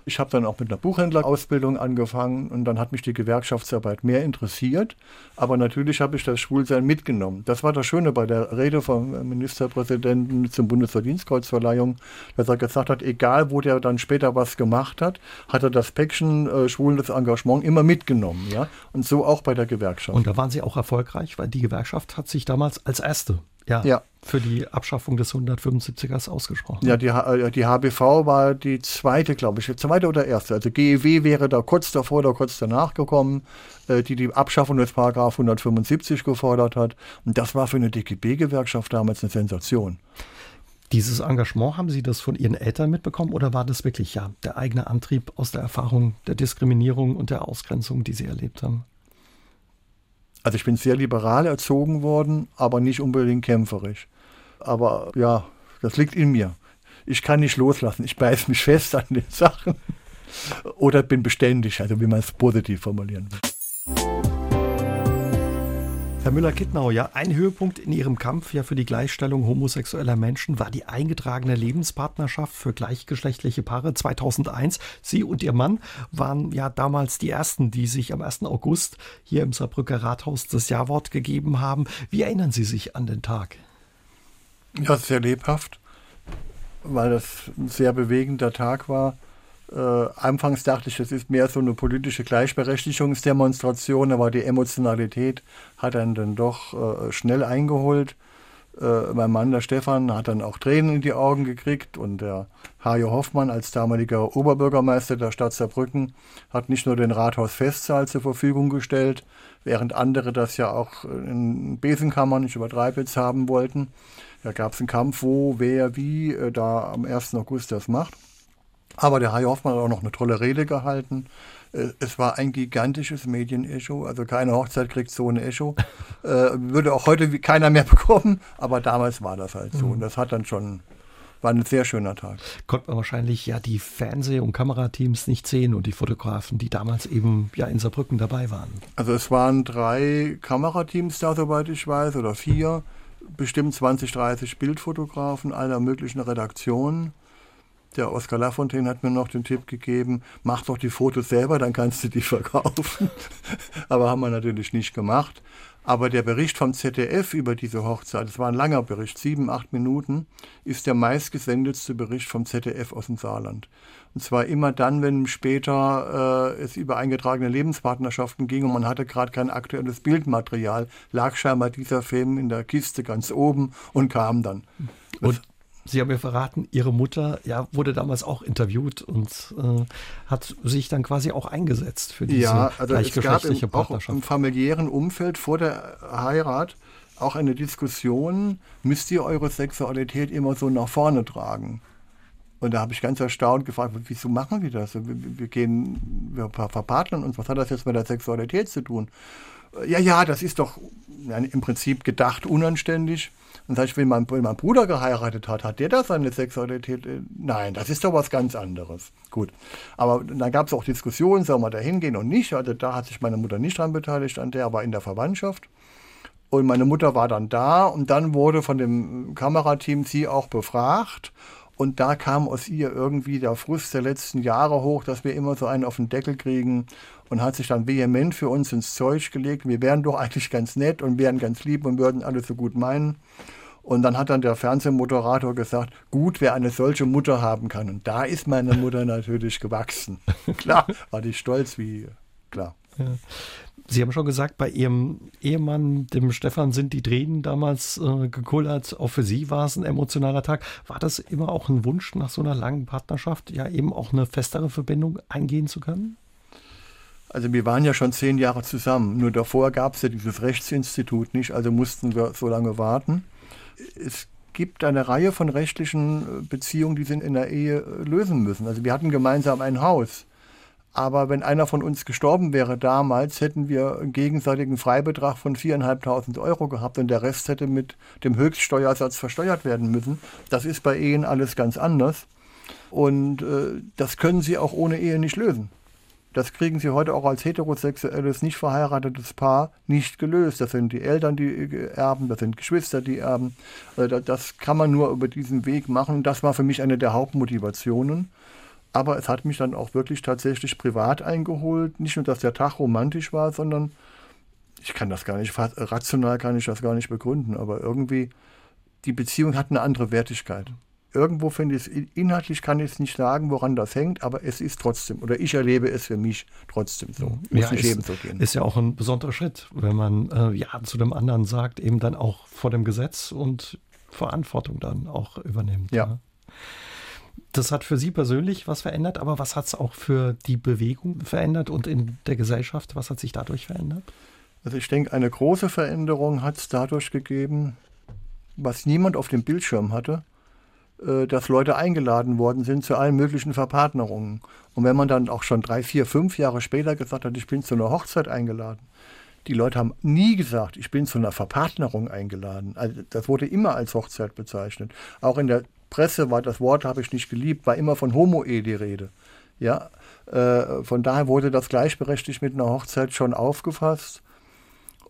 ich habe dann auch mit einer Buchhändlerausbildung angefangen und dann hat mich die Gewerkschaftsarbeit mehr interessiert. Aber natürlich habe ich das Schwulsein mitgenommen. Das war das Schöne bei der Rede vom Ministerpräsidenten zum Bundesverdienstkreuzverleihung, dass er gesagt hat, egal wo der dann später was gemacht hat, hat er das Päckchen äh, schwules Engagement immer mitgenommen. Ja? Und so auch bei der Gewerkschaft. Und da waren Sie auch erfolgreich, weil die Gewerkschaft hat sich damals als erste ja, ja. für die Abschaffung des 175ers ausgesprochen. Ja, die, äh, die HBV war die zweite, glaube ich, zweite oder erste. Also GEW wäre da kurz davor oder kurz danach gekommen, äh, die die Abschaffung des Paragraph 175 gefordert hat. Und das war für eine DGB-Gewerkschaft damals eine Sensation. Dieses Engagement, haben Sie das von Ihren Eltern mitbekommen oder war das wirklich ja der eigene Antrieb aus der Erfahrung der Diskriminierung und der Ausgrenzung, die Sie erlebt haben? Also ich bin sehr liberal erzogen worden, aber nicht unbedingt kämpferisch. Aber ja, das liegt in mir. Ich kann nicht loslassen. Ich beiß mich fest an den Sachen. Oder bin beständig, also wie man es positiv formulieren will. Herr Müller-Kittnau, ja, ein Höhepunkt in Ihrem Kampf ja für die Gleichstellung homosexueller Menschen war die eingetragene Lebenspartnerschaft für gleichgeschlechtliche Paare 2001. Sie und Ihr Mann waren ja damals die Ersten, die sich am 1. August hier im Saarbrücker Rathaus das Jawort gegeben haben. Wie erinnern Sie sich an den Tag? Ja, sehr lebhaft, weil das ein sehr bewegender Tag war. Äh, anfangs dachte ich, das ist mehr so eine politische Gleichberechtigungsdemonstration, aber die Emotionalität hat dann, dann doch äh, schnell eingeholt. Äh, mein Mann, der Stefan, hat dann auch Tränen in die Augen gekriegt und der Hajo Hoffmann als damaliger Oberbürgermeister der Stadt Saarbrücken hat nicht nur den Rathaus-Festsaal zur Verfügung gestellt, während andere das ja auch in Besenkammern, ich übertreibe jetzt, haben wollten. Da gab es einen Kampf, wo, wer, wie äh, da am 1. August das macht. Aber der Hai Hoffmann hat auch noch eine tolle Rede gehalten. Äh, es war ein gigantisches Medienecho. Also keine Hochzeit kriegt so ein Echo. äh, würde auch heute keiner mehr bekommen. Aber damals war das halt so. Mhm. Und das hat dann schon, war ein sehr schöner Tag. Konnte man wahrscheinlich ja die Fernseh- und Kamerateams nicht sehen und die Fotografen, die damals eben ja in Saarbrücken dabei waren. Also es waren drei Kamerateams da, soweit ich weiß, oder vier. Bestimmt 20, 30 Bildfotografen aller möglichen Redaktionen. Der Oskar Lafontaine hat mir noch den Tipp gegeben, mach doch die Fotos selber, dann kannst du die verkaufen. Aber haben wir natürlich nicht gemacht. Aber der Bericht vom ZDF über diese Hochzeit, das war ein langer Bericht, sieben, acht Minuten, ist der meistgesendetste Bericht vom ZDF aus dem Saarland. Und zwar immer dann, wenn später äh, es über eingetragene Lebenspartnerschaften ging und man hatte gerade kein aktuelles Bildmaterial, lag scheinbar dieser Film in der Kiste ganz oben und kam dann. Und Sie haben mir verraten, Ihre Mutter ja, wurde damals auch interviewt und äh, hat sich dann quasi auch eingesetzt für diese ja, also gleichgeschlechtliche es gab im, Partnerschaft. Auch im familiären Umfeld vor der Heirat auch eine Diskussion, müsst ihr eure Sexualität immer so nach vorne tragen? Und da habe ich ganz erstaunt gefragt, wieso machen die das? Wir, wir gehen, wir verpartnern uns, was hat das jetzt mit der Sexualität zu tun? Ja, ja, das ist doch im Prinzip gedacht unanständig. Und sag ich, wenn mein, wenn mein Bruder geheiratet hat, hat der da seine Sexualität? Äh, nein, das ist doch was ganz anderes. Gut. Aber dann gab es auch Diskussionen, soll man da hingehen und nicht. Also da hat sich meine Mutter nicht dran beteiligt, an der aber in der Verwandtschaft. Und meine Mutter war dann da und dann wurde von dem Kamerateam sie auch befragt. Und da kam aus ihr irgendwie der Frust der letzten Jahre hoch, dass wir immer so einen auf den Deckel kriegen und hat sich dann vehement für uns ins Zeug gelegt. Wir wären doch eigentlich ganz nett und wären ganz lieb und würden alles so gut meinen. Und dann hat dann der Fernsehmoderator gesagt, gut, wer eine solche Mutter haben kann. Und da ist meine Mutter natürlich gewachsen. klar, war die stolz wie, klar. Ja. Sie haben schon gesagt, bei Ihrem Ehemann, dem Stefan, sind die Tränen damals äh, gekullert. Auch für Sie war es ein emotionaler Tag. War das immer auch ein Wunsch nach so einer langen Partnerschaft, ja eben auch eine festere Verbindung eingehen zu können? Also wir waren ja schon zehn Jahre zusammen. Nur davor gab es ja dieses Rechtsinstitut nicht, also mussten wir so lange warten. Es gibt eine Reihe von rechtlichen äh, Beziehungen, die sie in der Ehe äh, lösen müssen. Also wir hatten gemeinsam ein Haus. Aber wenn einer von uns gestorben wäre damals, hätten wir einen gegenseitigen Freibetrag von 4.500 Euro gehabt und der Rest hätte mit dem Höchststeuersatz versteuert werden müssen. Das ist bei Ehen alles ganz anders. Und äh, das können Sie auch ohne Ehe nicht lösen. Das kriegen Sie heute auch als heterosexuelles, nicht verheiratetes Paar nicht gelöst. Das sind die Eltern, die erben, das sind Geschwister, die erben. Also das kann man nur über diesen Weg machen. Das war für mich eine der Hauptmotivationen. Aber es hat mich dann auch wirklich tatsächlich privat eingeholt. Nicht nur, dass der Tag romantisch war, sondern ich kann das gar nicht, rational kann ich das gar nicht begründen, aber irgendwie die Beziehung hat eine andere Wertigkeit. Irgendwo finde ich es, inhaltlich kann ich es nicht sagen, woran das hängt, aber es ist trotzdem, oder ich erlebe es für mich trotzdem so. Muss ja, nicht jedem so gehen. Ist ja auch ein besonderer Schritt, wenn man äh, ja zu dem anderen sagt, eben dann auch vor dem Gesetz und Verantwortung dann auch übernimmt. Ja. ja. Das hat für Sie persönlich was verändert, aber was hat es auch für die Bewegung verändert und in der Gesellschaft? Was hat sich dadurch verändert? Also ich denke, eine große Veränderung hat es dadurch gegeben, was niemand auf dem Bildschirm hatte, dass Leute eingeladen worden sind zu allen möglichen Verpartnerungen. Und wenn man dann auch schon drei, vier, fünf Jahre später gesagt hat, ich bin zu einer Hochzeit eingeladen, die Leute haben nie gesagt, ich bin zu einer Verpartnerung eingeladen. Also das wurde immer als Hochzeit bezeichnet. Auch in der Presse war das Wort, habe ich nicht geliebt, war immer von Homo-Ehe die Rede. Ja, äh, von daher wurde das gleichberechtigt mit einer Hochzeit schon aufgefasst.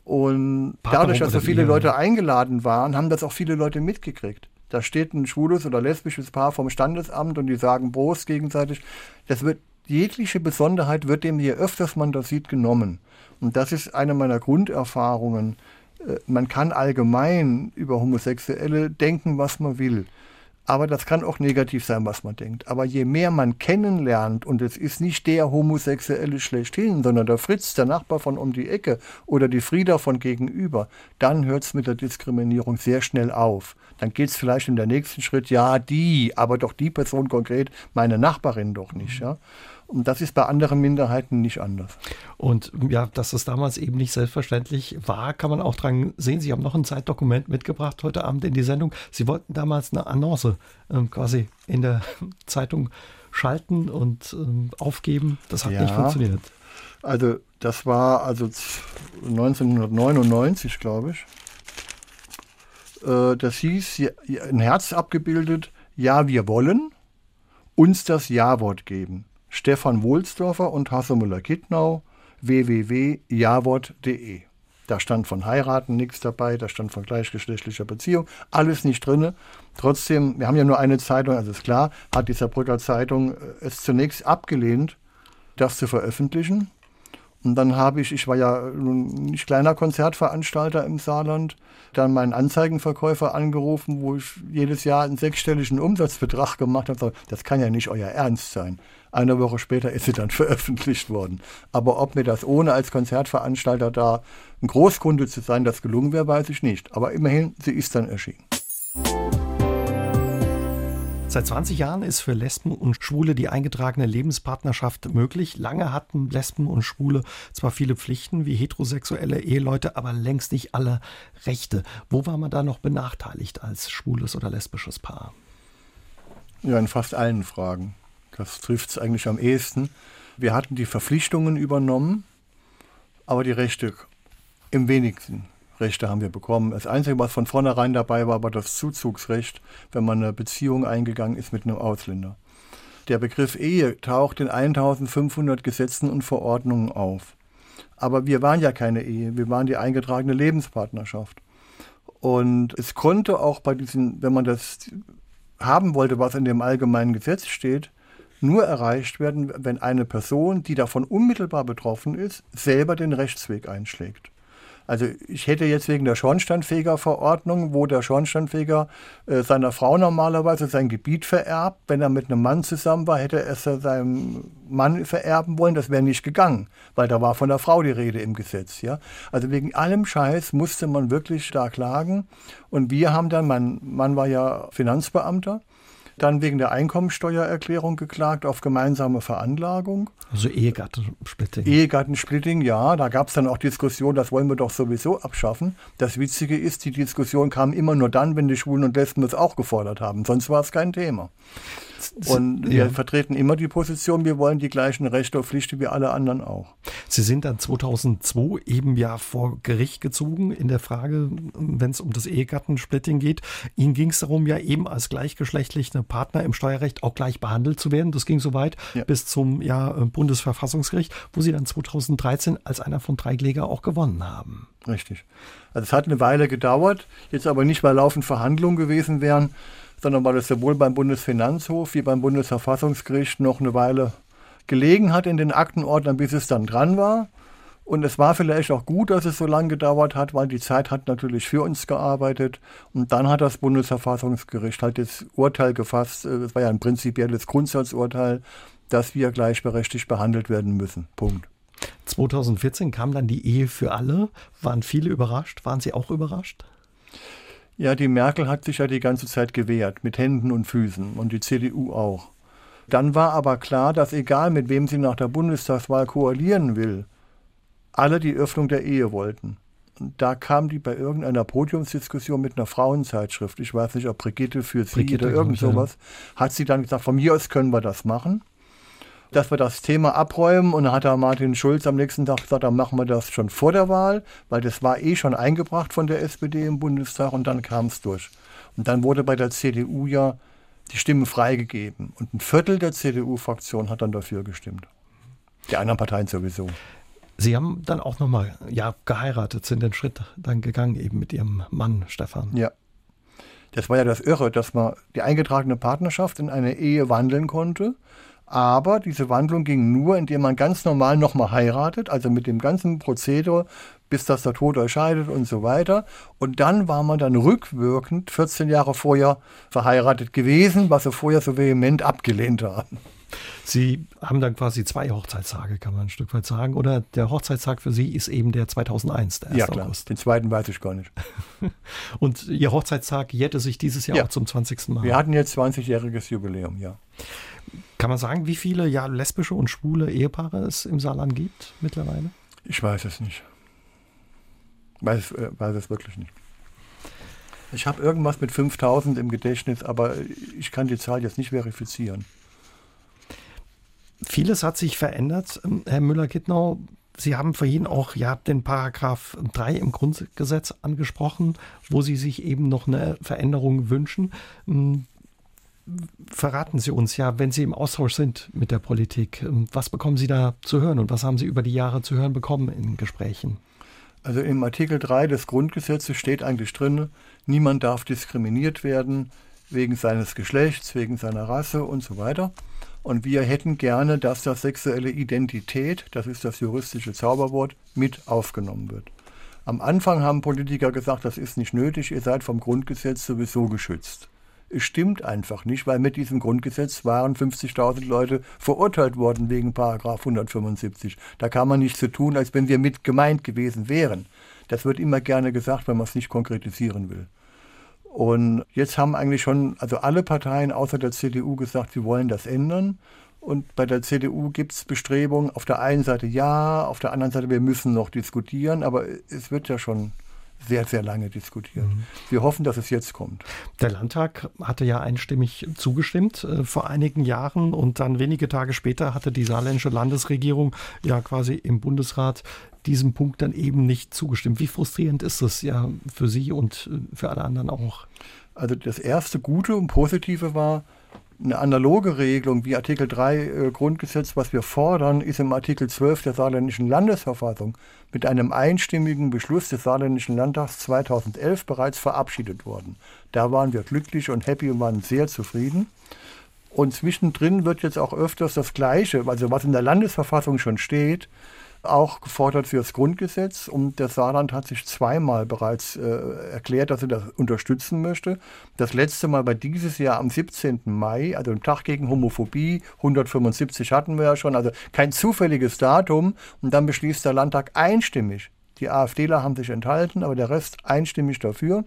Und dadurch, dass so viele Leute eingeladen waren, haben das auch viele Leute mitgekriegt. Da steht ein schwules oder lesbisches Paar vom Standesamt und die sagen Prost gegenseitig. Das wird, jegliche Besonderheit wird dem, je öfters man das sieht, genommen. Und das ist eine meiner Grunderfahrungen. Äh, man kann allgemein über Homosexuelle denken, was man will. Aber das kann auch negativ sein, was man denkt. Aber je mehr man kennenlernt, und es ist nicht der Homosexuelle schlechthin, sondern der Fritz, der Nachbar von um die Ecke oder die Frieda von gegenüber, dann hört es mit der Diskriminierung sehr schnell auf. Dann geht es vielleicht in der nächsten Schritt, ja, die, aber doch die Person konkret, meine Nachbarin doch nicht. Ja? Und das ist bei anderen Minderheiten nicht anders. Und ja, dass das damals eben nicht selbstverständlich war, kann man auch dran sehen. Sie haben noch ein Zeitdokument mitgebracht heute Abend in die Sendung. Sie wollten damals eine Annonce ähm, quasi in der Zeitung schalten und ähm, aufgeben. Das hat ja, nicht funktioniert. Also das war also 1999, glaube ich. Äh, das hieß, ein Herz abgebildet, ja, wir wollen uns das Ja-Wort geben. Stefan Wohlsdorfer und Hasse Müller-Kittnau www.jawort.de. Da stand von heiraten nichts dabei, da stand von gleichgeschlechtlicher Beziehung, alles nicht drin. Trotzdem, wir haben ja nur eine Zeitung, also ist klar, hat die Saarbrücker Zeitung äh, es zunächst abgelehnt, das zu veröffentlichen. Und dann habe ich, ich war ja nicht kleiner Konzertveranstalter im Saarland, dann meinen Anzeigenverkäufer angerufen, wo ich jedes Jahr einen sechsstelligen Umsatzbetrag gemacht habe. Das kann ja nicht euer Ernst sein. Eine Woche später ist sie dann veröffentlicht worden. Aber ob mir das ohne als Konzertveranstalter da ein Großkunde zu sein, das gelungen wäre, weiß ich nicht. Aber immerhin, sie ist dann erschienen. Seit 20 Jahren ist für Lesben und Schwule die eingetragene Lebenspartnerschaft möglich. Lange hatten Lesben und Schwule zwar viele Pflichten wie heterosexuelle Eheleute, aber längst nicht alle Rechte. Wo war man da noch benachteiligt als schwules oder lesbisches Paar? Ja, in fast allen Fragen. Das trifft es eigentlich am ehesten. Wir hatten die Verpflichtungen übernommen, aber die Rechte im wenigsten. Rechte haben wir bekommen. Das Einzige, was von vornherein dabei war, war das Zuzugsrecht, wenn man eine Beziehung eingegangen ist mit einem Ausländer. Der Begriff Ehe taucht in 1500 Gesetzen und Verordnungen auf. Aber wir waren ja keine Ehe, wir waren die eingetragene Lebenspartnerschaft. Und es konnte auch bei diesen, wenn man das haben wollte, was in dem allgemeinen Gesetz steht, nur erreicht werden, wenn eine Person, die davon unmittelbar betroffen ist, selber den Rechtsweg einschlägt. Also ich hätte jetzt wegen der Schornsteinfegerverordnung, wo der Schornsteinfeger äh, seiner Frau normalerweise sein Gebiet vererbt, wenn er mit einem Mann zusammen war, hätte er es seinem Mann vererben wollen, das wäre nicht gegangen, weil da war von der Frau die Rede im Gesetz. Ja? Also wegen allem Scheiß musste man wirklich da klagen. Und wir haben dann, mein Mann war ja Finanzbeamter, dann wegen der Einkommensteuererklärung geklagt auf gemeinsame Veranlagung. Also Ehegattensplitting. Ehegattensplitting, ja. Da gab es dann auch Diskussionen, das wollen wir doch sowieso abschaffen. Das Witzige ist, die Diskussion kam immer nur dann, wenn die Schwulen und Lesben es auch gefordert haben. Sonst war es kein Thema. Und wir ja. vertreten immer die Position, wir wollen die gleichen Rechte und Pflichten wie alle anderen auch. Sie sind dann 2002 eben ja vor Gericht gezogen in der Frage, wenn es um das Ehegattensplitting geht. Ihnen ging es darum, ja eben als gleichgeschlechtlicher Partner im Steuerrecht auch gleich behandelt zu werden. Das ging so weit ja. bis zum ja, Bundesverfassungsgericht, wo Sie dann 2013 als einer von drei Kläger auch gewonnen haben. Richtig. Also es hat eine Weile gedauert, jetzt aber nicht, weil laufend Verhandlungen gewesen wären, sondern weil es sowohl beim Bundesfinanzhof wie beim Bundesverfassungsgericht noch eine Weile gelegen hat in den Aktenordnern, bis es dann dran war. Und es war vielleicht auch gut, dass es so lange gedauert hat, weil die Zeit hat natürlich für uns gearbeitet. Und dann hat das Bundesverfassungsgericht halt das Urteil gefasst, es äh, war ja ein prinzipielles Grundsatzurteil, dass wir gleichberechtigt behandelt werden müssen. Punkt. 2014 kam dann die Ehe für alle. Waren viele überrascht? Waren Sie auch überrascht? Ja, die Merkel hat sich ja die ganze Zeit gewehrt, mit Händen und Füßen und die CDU auch. Dann war aber klar, dass egal mit wem sie nach der Bundestagswahl koalieren will, alle die Öffnung der Ehe wollten. Und da kam die bei irgendeiner Podiumsdiskussion mit einer Frauenzeitschrift, ich weiß nicht, ob Brigitte für sie Brigitte oder irgend sowas, hat sie dann gesagt, von mir aus können wir das machen dass wir das Thema abräumen. Und dann hat der Martin Schulz am nächsten Tag gesagt, dann machen wir das schon vor der Wahl, weil das war eh schon eingebracht von der SPD im Bundestag und dann kam es durch. Und dann wurde bei der CDU ja die Stimme freigegeben. Und ein Viertel der CDU-Fraktion hat dann dafür gestimmt. Die anderen Parteien sowieso. Sie haben dann auch nochmal ja, geheiratet, sind den Schritt dann gegangen, eben mit Ihrem Mann Stefan. Ja. Das war ja das Irre, dass man die eingetragene Partnerschaft in eine Ehe wandeln konnte. Aber diese Wandlung ging nur, indem man ganz normal nochmal heiratet, also mit dem ganzen Prozedere, bis das der Tod erscheidet und so weiter. Und dann war man dann rückwirkend 14 Jahre vorher verheiratet gewesen, was sie vorher so vehement abgelehnt haben. Sie haben dann quasi zwei Hochzeitstage, kann man ein Stück weit sagen. Oder der Hochzeitstag für Sie ist eben der 2001, der 1. Ja, klar. August. Den zweiten weiß ich gar nicht. Und Ihr Hochzeitstag jährte sich dieses Jahr ja. auch zum 20. Mal. Wir hatten jetzt 20-jähriges Jubiläum, ja. Kann man sagen, wie viele ja, lesbische und schwule Ehepaare es im Saarland gibt mittlerweile? Ich weiß es nicht. Weiß, äh, weiß es wirklich nicht. Ich habe irgendwas mit 5000 im Gedächtnis, aber ich kann die Zahl jetzt nicht verifizieren. Vieles hat sich verändert, ähm, Herr Müller-Kittnau. Sie haben vorhin auch ja, den Paragraph 3 im Grundgesetz angesprochen, wo Sie sich eben noch eine Veränderung wünschen. Hm, verraten Sie uns ja, wenn Sie im Austausch sind mit der Politik, ähm, was bekommen Sie da zu hören und was haben Sie über die Jahre zu hören bekommen in Gesprächen? Also im Artikel 3 des Grundgesetzes steht eigentlich drin, niemand darf diskriminiert werden wegen seines Geschlechts, wegen seiner Rasse und so weiter. Und wir hätten gerne, dass das sexuelle Identität, das ist das juristische Zauberwort, mit aufgenommen wird. Am Anfang haben Politiker gesagt, das ist nicht nötig, ihr seid vom Grundgesetz sowieso geschützt. Es stimmt einfach nicht, weil mit diesem Grundgesetz waren 50.000 Leute verurteilt worden wegen Paragraph 175. Da kann man nicht so tun, als wenn wir mit gemeint gewesen wären. Das wird immer gerne gesagt, wenn man es nicht konkretisieren will. Und jetzt haben eigentlich schon, also alle Parteien außer der CDU gesagt, sie wollen das ändern. Und bei der CDU gibt es Bestrebungen, auf der einen Seite ja, auf der anderen Seite, wir müssen noch diskutieren, aber es wird ja schon sehr, sehr lange diskutiert. Mhm. Wir hoffen, dass es jetzt kommt. Der Landtag hatte ja einstimmig zugestimmt äh, vor einigen Jahren und dann wenige Tage später hatte die saarländische Landesregierung ja quasi im Bundesrat diesem Punkt dann eben nicht zugestimmt. Wie frustrierend ist das ja für Sie und äh, für alle anderen auch? Also das erste Gute und Positive war, eine analoge Regelung wie Artikel 3 äh, Grundgesetz, was wir fordern, ist im Artikel 12 der saarländischen Landesverfassung mit einem einstimmigen Beschluss des saarländischen Landtags 2011 bereits verabschiedet worden. Da waren wir glücklich und happy und waren sehr zufrieden. Und zwischendrin wird jetzt auch öfters das Gleiche, also was in der Landesverfassung schon steht, auch gefordert für das Grundgesetz. Und der Saarland hat sich zweimal bereits äh, erklärt, dass er das unterstützen möchte. Das letzte Mal war dieses Jahr am 17. Mai, also am Tag gegen Homophobie. 175 hatten wir ja schon, also kein zufälliges Datum. Und dann beschließt der Landtag einstimmig. Die AfDler haben sich enthalten, aber der Rest einstimmig dafür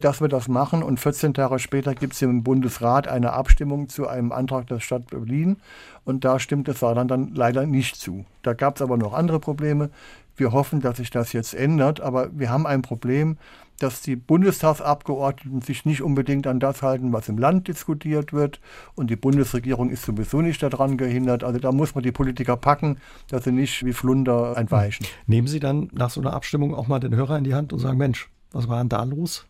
dass wir das machen. Und 14 Tage später gibt es im Bundesrat eine Abstimmung zu einem Antrag der Stadt Berlin. Und da stimmt das Saarland dann leider nicht zu. Da gab es aber noch andere Probleme. Wir hoffen, dass sich das jetzt ändert. Aber wir haben ein Problem, dass die Bundestagsabgeordneten sich nicht unbedingt an das halten, was im Land diskutiert wird. Und die Bundesregierung ist sowieso nicht daran gehindert. Also da muss man die Politiker packen, dass sie nicht wie Flunder entweichen. Nehmen Sie dann nach so einer Abstimmung auch mal den Hörer in die Hand und sagen, Mensch, was war denn da los?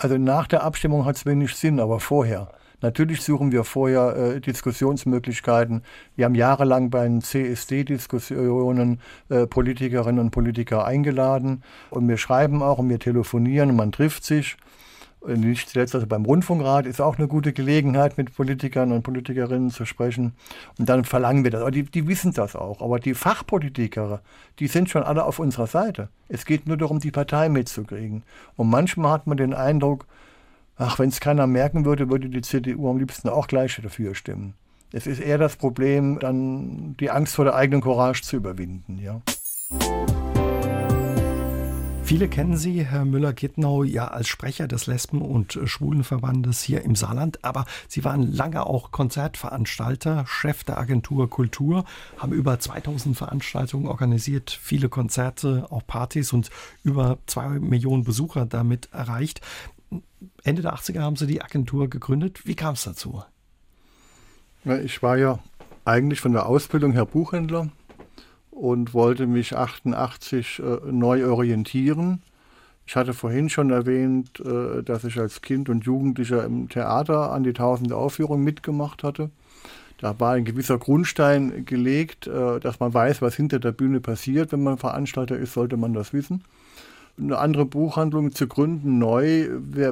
Also nach der Abstimmung hat es wenig Sinn, aber vorher. Natürlich suchen wir vorher äh, Diskussionsmöglichkeiten. Wir haben jahrelang bei den CSD-Diskussionen äh, Politikerinnen und Politiker eingeladen und wir schreiben auch und wir telefonieren und man trifft sich. Nicht zuletzt also beim Rundfunkrat ist auch eine gute Gelegenheit, mit Politikern und Politikerinnen zu sprechen. Und dann verlangen wir das. Aber die, die wissen das auch. Aber die Fachpolitiker, die sind schon alle auf unserer Seite. Es geht nur darum, die Partei mitzukriegen. Und manchmal hat man den Eindruck, ach, wenn es keiner merken würde, würde die CDU am liebsten auch gleich dafür stimmen. Es ist eher das Problem, dann die Angst vor der eigenen Courage zu überwinden. Ja. Viele kennen Sie, Herr Müller-Gittnau, ja als Sprecher des Lesben- und Schwulenverbandes hier im Saarland, aber Sie waren lange auch Konzertveranstalter, Chef der Agentur Kultur, haben über 2000 Veranstaltungen organisiert, viele Konzerte, auch Partys und über zwei Millionen Besucher damit erreicht. Ende der 80er haben Sie die Agentur gegründet. Wie kam es dazu? Ich war ja eigentlich von der Ausbildung her Buchhändler und wollte mich 88 äh, neu orientieren. Ich hatte vorhin schon erwähnt, äh, dass ich als Kind und Jugendlicher im Theater an die tausende Aufführungen mitgemacht hatte. Da war ein gewisser Grundstein gelegt, äh, dass man weiß, was hinter der Bühne passiert. Wenn man Veranstalter ist, sollte man das wissen. Eine andere Buchhandlung zu gründen neu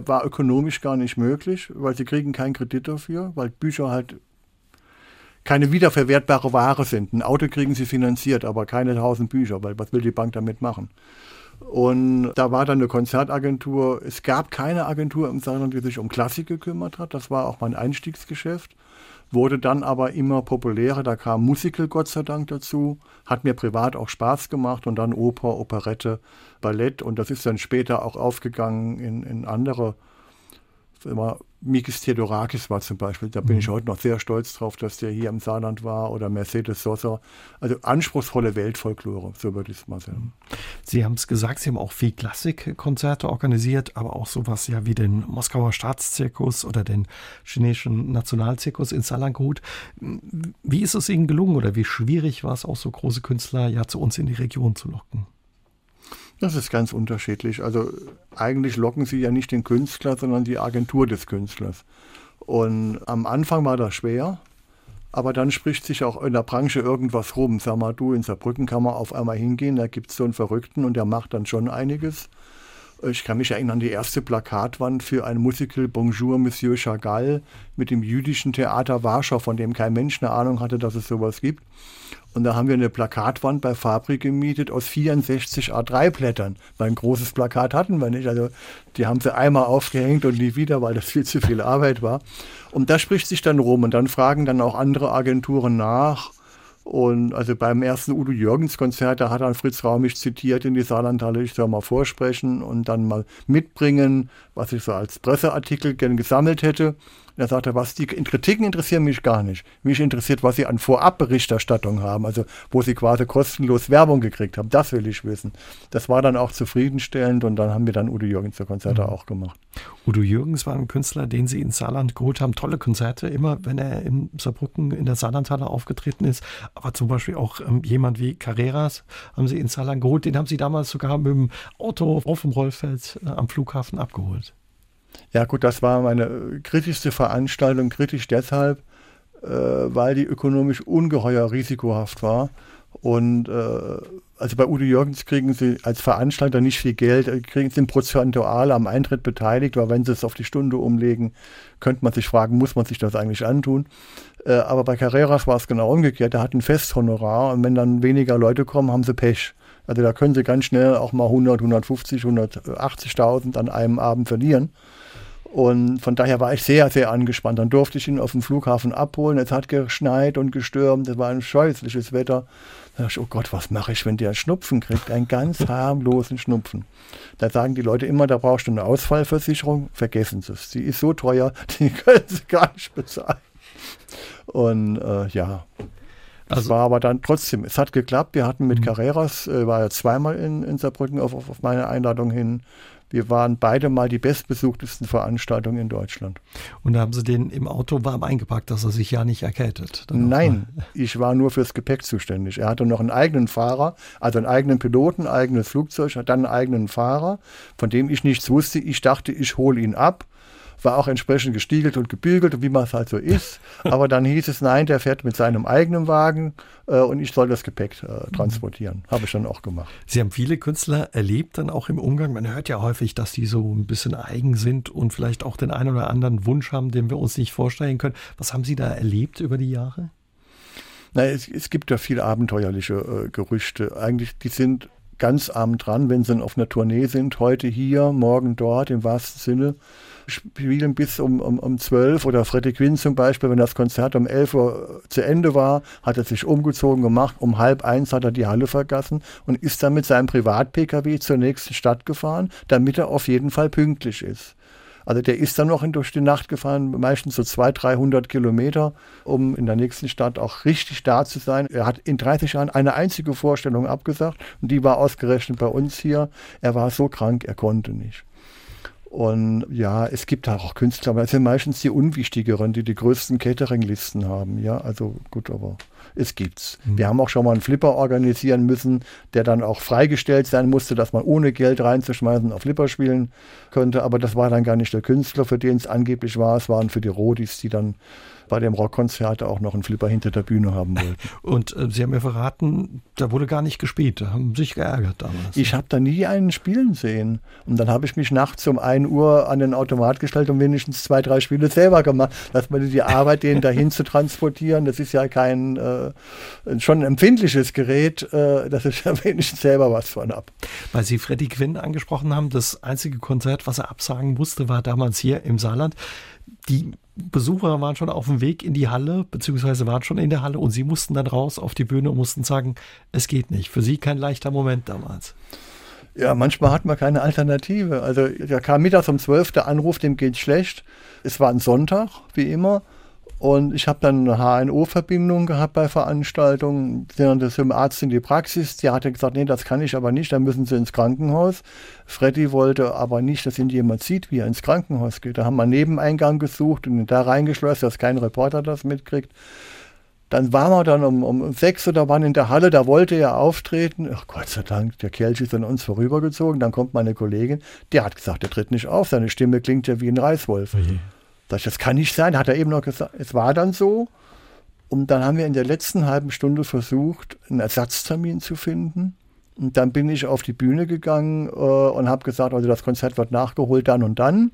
war ökonomisch gar nicht möglich, weil sie kriegen keinen Kredit dafür, weil Bücher halt keine wiederverwertbare Ware sind. Ein Auto kriegen sie finanziert, aber keine tausend Bücher, weil was will die Bank damit machen? Und da war dann eine Konzertagentur. Es gab keine Agentur im Saarland, die sich um Klassik gekümmert hat. Das war auch mein Einstiegsgeschäft. Wurde dann aber immer populärer. Da kam Musical Gott sei Dank dazu. Hat mir privat auch Spaß gemacht und dann Oper, Operette, Ballett. Und das ist dann später auch aufgegangen in, in andere immer Mikis Theodorakis war zum Beispiel, da bin mhm. ich heute noch sehr stolz drauf, dass der hier im Saarland war oder Mercedes Sosa. Also anspruchsvolle Weltfolklore, so würde ich es mal sagen. Mhm. Sie haben es gesagt, Sie haben auch viel Klassikkonzerte organisiert, aber auch sowas ja wie den Moskauer Staatszirkus oder den chinesischen Nationalzirkus in Salangut. Wie ist es Ihnen gelungen oder wie schwierig war es auch so große Künstler ja zu uns in die Region zu locken? Das ist ganz unterschiedlich. Also eigentlich locken sie ja nicht den Künstler, sondern die Agentur des Künstlers. Und am Anfang war das schwer, aber dann spricht sich auch in der Branche irgendwas rum. Sag mal, du, in Saarbrücken kann man auf einmal hingehen, da gibt es so einen Verrückten und der macht dann schon einiges. Ich kann mich erinnern an die erste Plakatwand für ein Musical Bonjour Monsieur Chagall mit dem jüdischen Theater Warschau, von dem kein Mensch eine Ahnung hatte, dass es sowas gibt. Und da haben wir eine Plakatwand bei Fabrik gemietet aus 64 A3-Blättern. Weil ein großes Plakat hatten wir nicht. Also die haben sie einmal aufgehängt und nie wieder, weil das viel zu viel Arbeit war. Und das spricht sich dann rum. Und dann fragen dann auch andere Agenturen nach. Und also beim ersten Udo Jürgens Konzert, da hat dann Fritz Raumich zitiert in die Saarlandhalle, ich soll mal vorsprechen und dann mal mitbringen, was ich so als Presseartikel gern gesammelt hätte. Und er sagte, was die Kritiken interessieren mich gar nicht. Mich interessiert, was sie an Vorabberichterstattung haben, also wo sie quasi kostenlos Werbung gekriegt haben. Das will ich wissen. Das war dann auch zufriedenstellend und dann haben wir dann Udo Jürgens zur Konzerte mhm. auch gemacht. Udo Jürgens war ein Künstler, den Sie in Saarland geholt haben. Tolle Konzerte, immer wenn er in Saarbrücken in der Saarlandhalle aufgetreten ist. Aber zum Beispiel auch ähm, jemand wie Carreras haben Sie in Saarland geholt. Den haben Sie damals sogar mit dem Auto auf dem Rollfeld äh, am Flughafen abgeholt. Ja gut, das war meine kritischste Veranstaltung, kritisch deshalb, äh, weil die ökonomisch ungeheuer risikohaft war. Und äh, also bei Udo Jürgens kriegen sie als Veranstalter nicht viel Geld, äh, kriegen sie prozentual am Eintritt beteiligt, weil wenn sie es auf die Stunde umlegen, könnte man sich fragen, muss man sich das eigentlich antun? Äh, aber bei Carreras war es genau umgekehrt, der hat ein Festhonorar und wenn dann weniger Leute kommen, haben sie Pech. Also da können sie ganz schnell auch mal 100, 150, 180.000 an einem Abend verlieren. Und von daher war ich sehr, sehr angespannt. Dann durfte ich ihn auf dem Flughafen abholen. Es hat geschneit und gestürmt. Es war ein scheußliches Wetter. Da dachte ich, oh Gott, was mache ich, wenn der Schnupfen kriegt? Einen ganz harmlosen Schnupfen. Da sagen die Leute immer, da brauchst du eine Ausfallversicherung. Vergessen Sie es. Sie ist so teuer, die können Sie gar nicht bezahlen. Und äh, ja, das also, war aber dann trotzdem, es hat geklappt. Wir hatten mit mhm. Carreras, äh, war ja zweimal in, in Saarbrücken auf, auf meine Einladung hin, wir waren beide mal die bestbesuchtesten Veranstaltungen in Deutschland. Und da haben Sie den im Auto warm eingepackt, dass er sich ja nicht erkältet? Nein, ich war nur fürs Gepäck zuständig. Er hatte noch einen eigenen Fahrer, also einen eigenen Piloten, eigenes Flugzeug, hat dann einen eigenen Fahrer, von dem ich nichts wusste. Ich dachte, ich hole ihn ab war auch entsprechend gestiegelt und gebügelt, wie man es halt so ist. Aber dann hieß es, nein, der fährt mit seinem eigenen Wagen äh, und ich soll das Gepäck äh, transportieren. Habe ich dann auch gemacht. Sie haben viele Künstler erlebt, dann auch im Umgang. Man hört ja häufig, dass die so ein bisschen eigen sind und vielleicht auch den einen oder anderen Wunsch haben, den wir uns nicht vorstellen können. Was haben Sie da erlebt über die Jahre? Na, es, es gibt ja viele abenteuerliche äh, Gerüchte. Eigentlich, die sind ganz arm dran, wenn sie auf einer Tournee sind, heute hier, morgen dort, im wahrsten Sinne, spielen bis um, um, um 12 oder Freddie Quinn zum Beispiel, wenn das Konzert um 11 Uhr zu Ende war, hat er sich umgezogen gemacht, um halb eins hat er die Halle vergessen und ist dann mit seinem Privat-Pkw zur nächsten Stadt gefahren, damit er auf jeden Fall pünktlich ist. Also der ist dann noch in, durch die Nacht gefahren, meistens so 200, 300 Kilometer, um in der nächsten Stadt auch richtig da zu sein. Er hat in 30 Jahren eine einzige Vorstellung abgesagt und die war ausgerechnet bei uns hier. Er war so krank, er konnte nicht. Und ja, es gibt auch Künstler, aber es sind meistens die unwichtigeren, die die größten Catering-Listen haben. Ja, also gut, aber es gibt's. Mhm. Wir haben auch schon mal einen Flipper organisieren müssen, der dann auch freigestellt sein musste, dass man ohne Geld reinzuschmeißen auf Flipper spielen könnte. Aber das war dann gar nicht der Künstler, für den es angeblich war. Es waren für die Rodis, die dann bei dem Rockkonzert auch noch einen Flipper hinter der Bühne haben wollten. Und äh, Sie haben mir verraten, da wurde gar nicht gespielt, da haben sich geärgert damals. Ich habe da nie einen spielen sehen. Und dann habe ich mich nachts um 1 Uhr an den Automat gestellt und wenigstens zwei, drei Spiele selber gemacht. Dass man die Arbeit, den dahin zu transportieren, das ist ja kein äh, schon ein empfindliches Gerät, äh, dass ich ja wenigstens selber was von ab. Weil Sie Freddie Quinn angesprochen haben, das einzige Konzert, was er absagen musste, war damals hier im Saarland. Die Besucher waren schon auf dem Weg in die Halle, beziehungsweise waren schon in der Halle und sie mussten dann raus auf die Bühne und mussten sagen, es geht nicht. Für sie kein leichter Moment damals. Ja, manchmal hat man keine Alternative. Also da kam mittags um 12 der Anruf, dem geht schlecht. Es war ein Sonntag, wie immer. Und ich habe dann eine HNO-Verbindung gehabt bei Veranstaltungen. Sind dann zum Arzt in die Praxis. Der hatte gesagt, nee, das kann ich aber nicht, dann müssen Sie ins Krankenhaus. Freddy wollte aber nicht, dass ihn jemand sieht, wie er ins Krankenhaus geht. Da haben wir einen Nebeneingang gesucht und da reingeschlossen, dass kein Reporter das mitkriegt. Dann waren wir dann um, um sechs oder wann in der Halle, da wollte er auftreten. Ach Gott sei Dank, der Kelch ist an uns vorübergezogen. Dann kommt meine Kollegin, der hat gesagt, er tritt nicht auf. Seine Stimme klingt ja wie ein Reißwolf. Mhm. Sag ich, das kann nicht sein. Hat er eben noch gesagt, es war dann so. Und dann haben wir in der letzten halben Stunde versucht, einen Ersatztermin zu finden. Und dann bin ich auf die Bühne gegangen äh, und habe gesagt, also das Konzert wird nachgeholt dann und dann.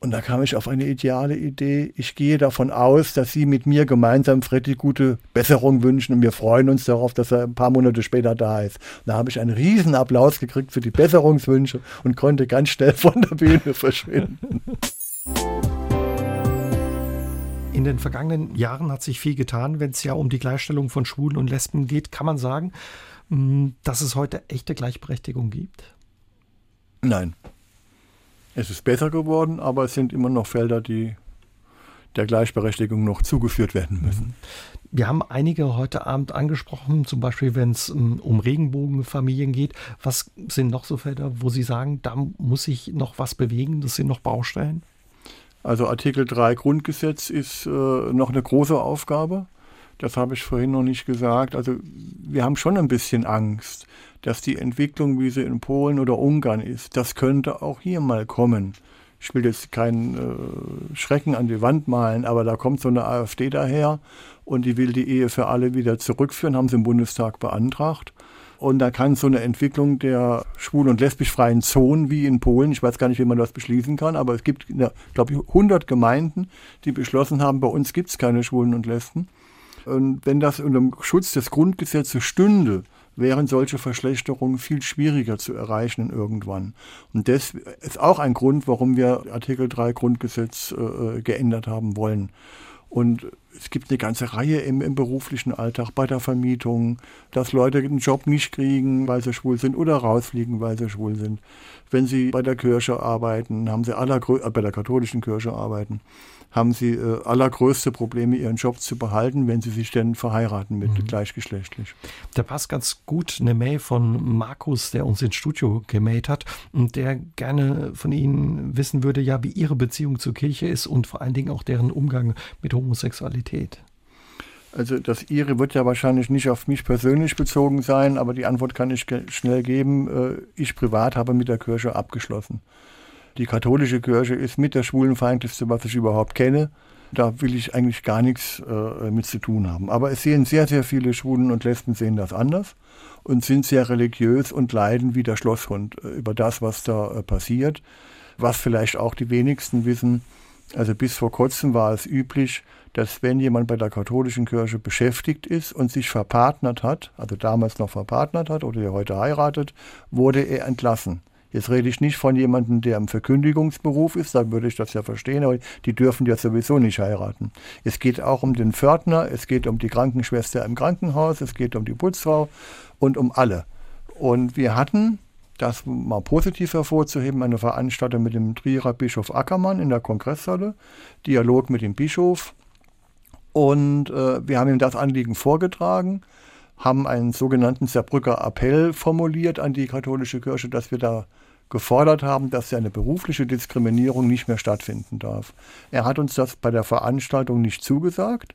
Und da kam ich auf eine ideale Idee. Ich gehe davon aus, dass Sie mit mir gemeinsam Freddy gute Besserung wünschen und wir freuen uns darauf, dass er ein paar Monate später da ist. Und da habe ich einen riesen Applaus gekriegt für die Besserungswünsche und konnte ganz schnell von der Bühne verschwinden. In den vergangenen Jahren hat sich viel getan, wenn es ja um die Gleichstellung von Schwulen und Lesben geht. Kann man sagen, mm, dass es heute echte Gleichberechtigung gibt? Nein. Es ist besser geworden, aber es sind immer noch Felder, die der Gleichberechtigung noch zugeführt werden müssen. Mhm. Wir haben einige heute Abend angesprochen, zum Beispiel wenn es mm, um Regenbogenfamilien geht. Was sind noch so Felder, wo Sie sagen, da muss sich noch was bewegen, das sind noch Baustellen? Also Artikel 3 Grundgesetz ist äh, noch eine große Aufgabe. Das habe ich vorhin noch nicht gesagt. Also wir haben schon ein bisschen Angst, dass die Entwicklung, wie sie in Polen oder Ungarn ist, das könnte auch hier mal kommen. Ich will jetzt keinen äh, Schrecken an die Wand malen, aber da kommt so eine AfD daher und die will die Ehe für alle wieder zurückführen, haben sie im Bundestag beantragt. Und da kann so eine Entwicklung der schwul- und lesbisch-freien Zonen wie in Polen, ich weiß gar nicht, wie man das beschließen kann, aber es gibt, glaube ich, 100 Gemeinden, die beschlossen haben, bei uns gibt es keine Schwulen und Lesben. Und wenn das unter dem Schutz des Grundgesetzes stünde, wären solche Verschlechterungen viel schwieriger zu erreichen irgendwann. Und das ist auch ein Grund, warum wir Artikel 3 Grundgesetz äh, geändert haben wollen. Und es gibt eine ganze Reihe im, im, beruflichen Alltag, bei der Vermietung, dass Leute einen Job nicht kriegen, weil sie schwul sind oder rausfliegen, weil sie schwul sind. Wenn sie bei der Kirche arbeiten, haben sie aller, äh, bei der katholischen Kirche arbeiten, haben sie äh, allergrößte Probleme, ihren Job zu behalten, wenn sie sich denn verheiraten mit mhm. gleichgeschlechtlich. Da passt ganz gut eine Mail von Markus, der uns ins Studio gemailt hat und der gerne von Ihnen wissen würde, ja, wie Ihre Beziehung zur Kirche ist und vor allen Dingen auch deren Umgang mit Homosexualität. Also das Ihre wird ja wahrscheinlich nicht auf mich persönlich bezogen sein, aber die Antwort kann ich schnell geben. Äh, ich privat habe mit der Kirche abgeschlossen. Die katholische Kirche ist mit der schwulenfeindlichste, was ich überhaupt kenne. Da will ich eigentlich gar nichts äh, mit zu tun haben. Aber es sehen sehr, sehr viele Schwulen und Lesben sehen das anders und sind sehr religiös und leiden wie der Schlosshund äh, über das, was da äh, passiert. Was vielleicht auch die wenigsten wissen, also bis vor kurzem war es üblich, dass wenn jemand bei der katholischen Kirche beschäftigt ist und sich verpartnert hat, also damals noch verpartnert hat oder der heute heiratet, wurde er entlassen. Jetzt rede ich nicht von jemandem, der im Verkündigungsberuf ist, da würde ich das ja verstehen, aber die dürfen ja sowieso nicht heiraten. Es geht auch um den Pförtner, es geht um die Krankenschwester im Krankenhaus, es geht um die Putzfrau und um alle. Und wir hatten, das mal positiv hervorzuheben, eine Veranstaltung mit dem Trierer Bischof Ackermann in der Kongresshalle, Dialog mit dem Bischof. Und äh, wir haben ihm das Anliegen vorgetragen haben einen sogenannten Saarbrücker Appell formuliert an die katholische Kirche, dass wir da gefordert haben, dass eine berufliche Diskriminierung nicht mehr stattfinden darf. Er hat uns das bei der Veranstaltung nicht zugesagt,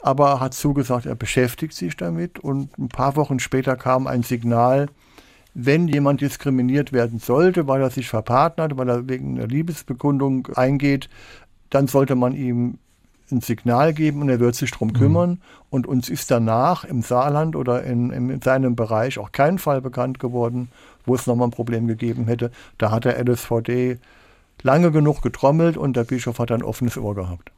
aber er hat zugesagt, er beschäftigt sich damit und ein paar Wochen später kam ein Signal, wenn jemand diskriminiert werden sollte, weil er sich verpartnert, weil er wegen einer Liebesbekundung eingeht, dann sollte man ihm ein Signal geben und er wird sich darum mhm. kümmern. Mhm. Und uns ist danach im Saarland oder in, in seinem Bereich auch kein Fall bekannt geworden, wo es nochmal ein Problem gegeben hätte. Da hat der LSVD lange genug getrommelt und der Bischof hat ein offenes Ohr gehabt.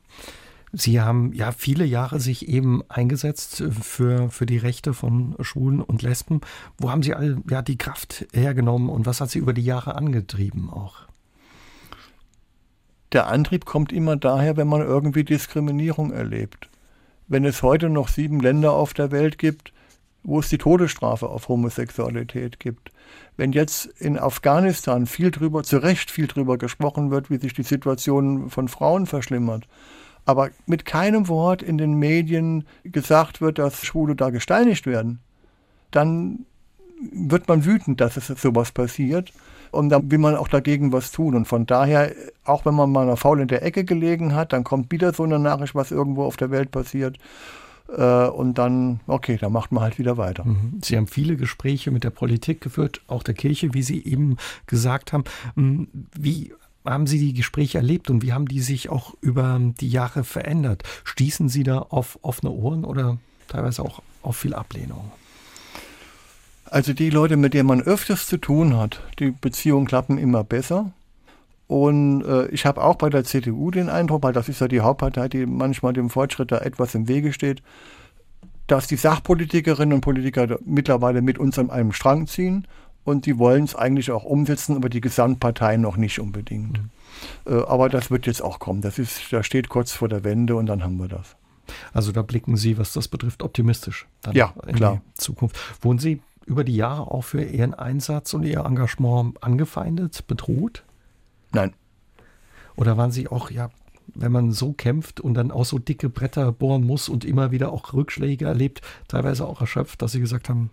Sie haben ja viele Jahre sich eben eingesetzt für, für die Rechte von Schwulen und Lesben. Wo haben Sie all ja, die Kraft hergenommen und was hat Sie über die Jahre angetrieben auch? Der Antrieb kommt immer daher, wenn man irgendwie Diskriminierung erlebt. Wenn es heute noch sieben Länder auf der Welt gibt, wo es die Todesstrafe auf Homosexualität gibt. Wenn jetzt in Afghanistan viel drüber, zu Recht viel drüber gesprochen wird, wie sich die Situation von Frauen verschlimmert, aber mit keinem Wort in den Medien gesagt wird, dass Schwule da gesteinigt werden, dann wird man wütend, dass es sowas passiert. Und dann will man auch dagegen was tun. Und von daher, auch wenn man mal noch faul in der Ecke gelegen hat, dann kommt wieder so eine Nachricht, was irgendwo auf der Welt passiert. Äh, und dann, okay, dann macht man halt wieder weiter. Mhm. Sie haben viele Gespräche mit der Politik geführt, auch der Kirche, wie Sie eben gesagt haben. Mhm. Wie haben Sie die Gespräche erlebt und wie haben die sich auch über die Jahre verändert? Stießen Sie da auf offene Ohren oder teilweise auch auf viel Ablehnung? Also die Leute, mit denen man öfters zu tun hat, die Beziehungen klappen immer besser. Und äh, ich habe auch bei der CDU den Eindruck, weil das ist ja die Hauptpartei, die manchmal dem Fortschritt da etwas im Wege steht, dass die Sachpolitikerinnen und Politiker mittlerweile mit uns an einem Strang ziehen und die wollen es eigentlich auch umsetzen, aber die Gesamtpartei noch nicht unbedingt. Mhm. Äh, aber das wird jetzt auch kommen. Das ist, da steht kurz vor der Wende und dann haben wir das. Also da blicken Sie, was das betrifft, optimistisch. ja, klar. Zukunft. Wohnen Sie über die Jahre auch für Ihren Einsatz und Ihr Engagement angefeindet, bedroht? Nein. Oder waren Sie auch, ja, wenn man so kämpft und dann auch so dicke Bretter bohren muss und immer wieder auch Rückschläge erlebt, teilweise auch erschöpft, dass Sie gesagt haben,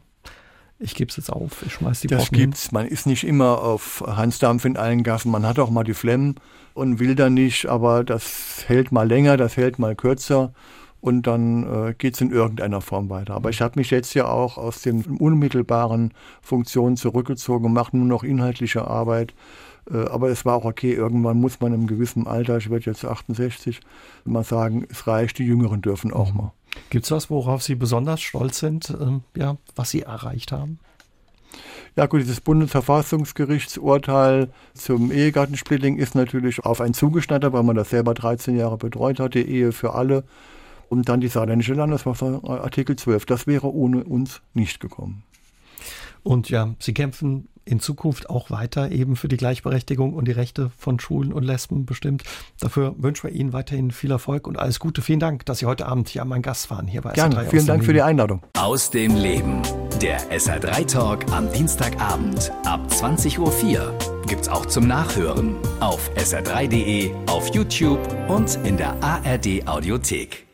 ich gebe es jetzt auf, ich schmeiß die Das Brocken gibt's. Man ist nicht immer auf Hansdampf in allen Gassen. Man hat auch mal die Flemmen und will da nicht, aber das hält mal länger, das hält mal kürzer und dann äh, geht es in irgendeiner Form weiter. Aber ich habe mich jetzt ja auch aus den unmittelbaren Funktionen zurückgezogen, mache nur noch inhaltliche Arbeit. Äh, aber es war auch okay, irgendwann muss man im gewissen Alter, ich werde jetzt 68, mal sagen, es reicht, die Jüngeren dürfen auch mal. Gibt es was, worauf Sie besonders stolz sind, ähm, ja, was Sie erreicht haben? Ja gut, dieses Bundesverfassungsgerichtsurteil zum Ehegattensplitting ist natürlich auf einen zugeschneidert, weil man das selber 13 Jahre betreut hat, die Ehe für alle und dann die saarländische Landesverfassung, Artikel 12. Das wäre ohne uns nicht gekommen. Und ja, Sie kämpfen in Zukunft auch weiter eben für die Gleichberechtigung und die Rechte von Schwulen und Lesben bestimmt. Dafür wünschen wir Ihnen weiterhin viel Erfolg und alles Gute. Vielen Dank, dass Sie heute Abend hier mein Gast waren. Hier bei Gerne, SR3 vielen Dank für die Einladung. Aus dem Leben. Der SR3 Talk am Dienstagabend ab 20.04 Uhr gibt's auch zum Nachhören auf sr3.de, auf YouTube und in der ARD Audiothek.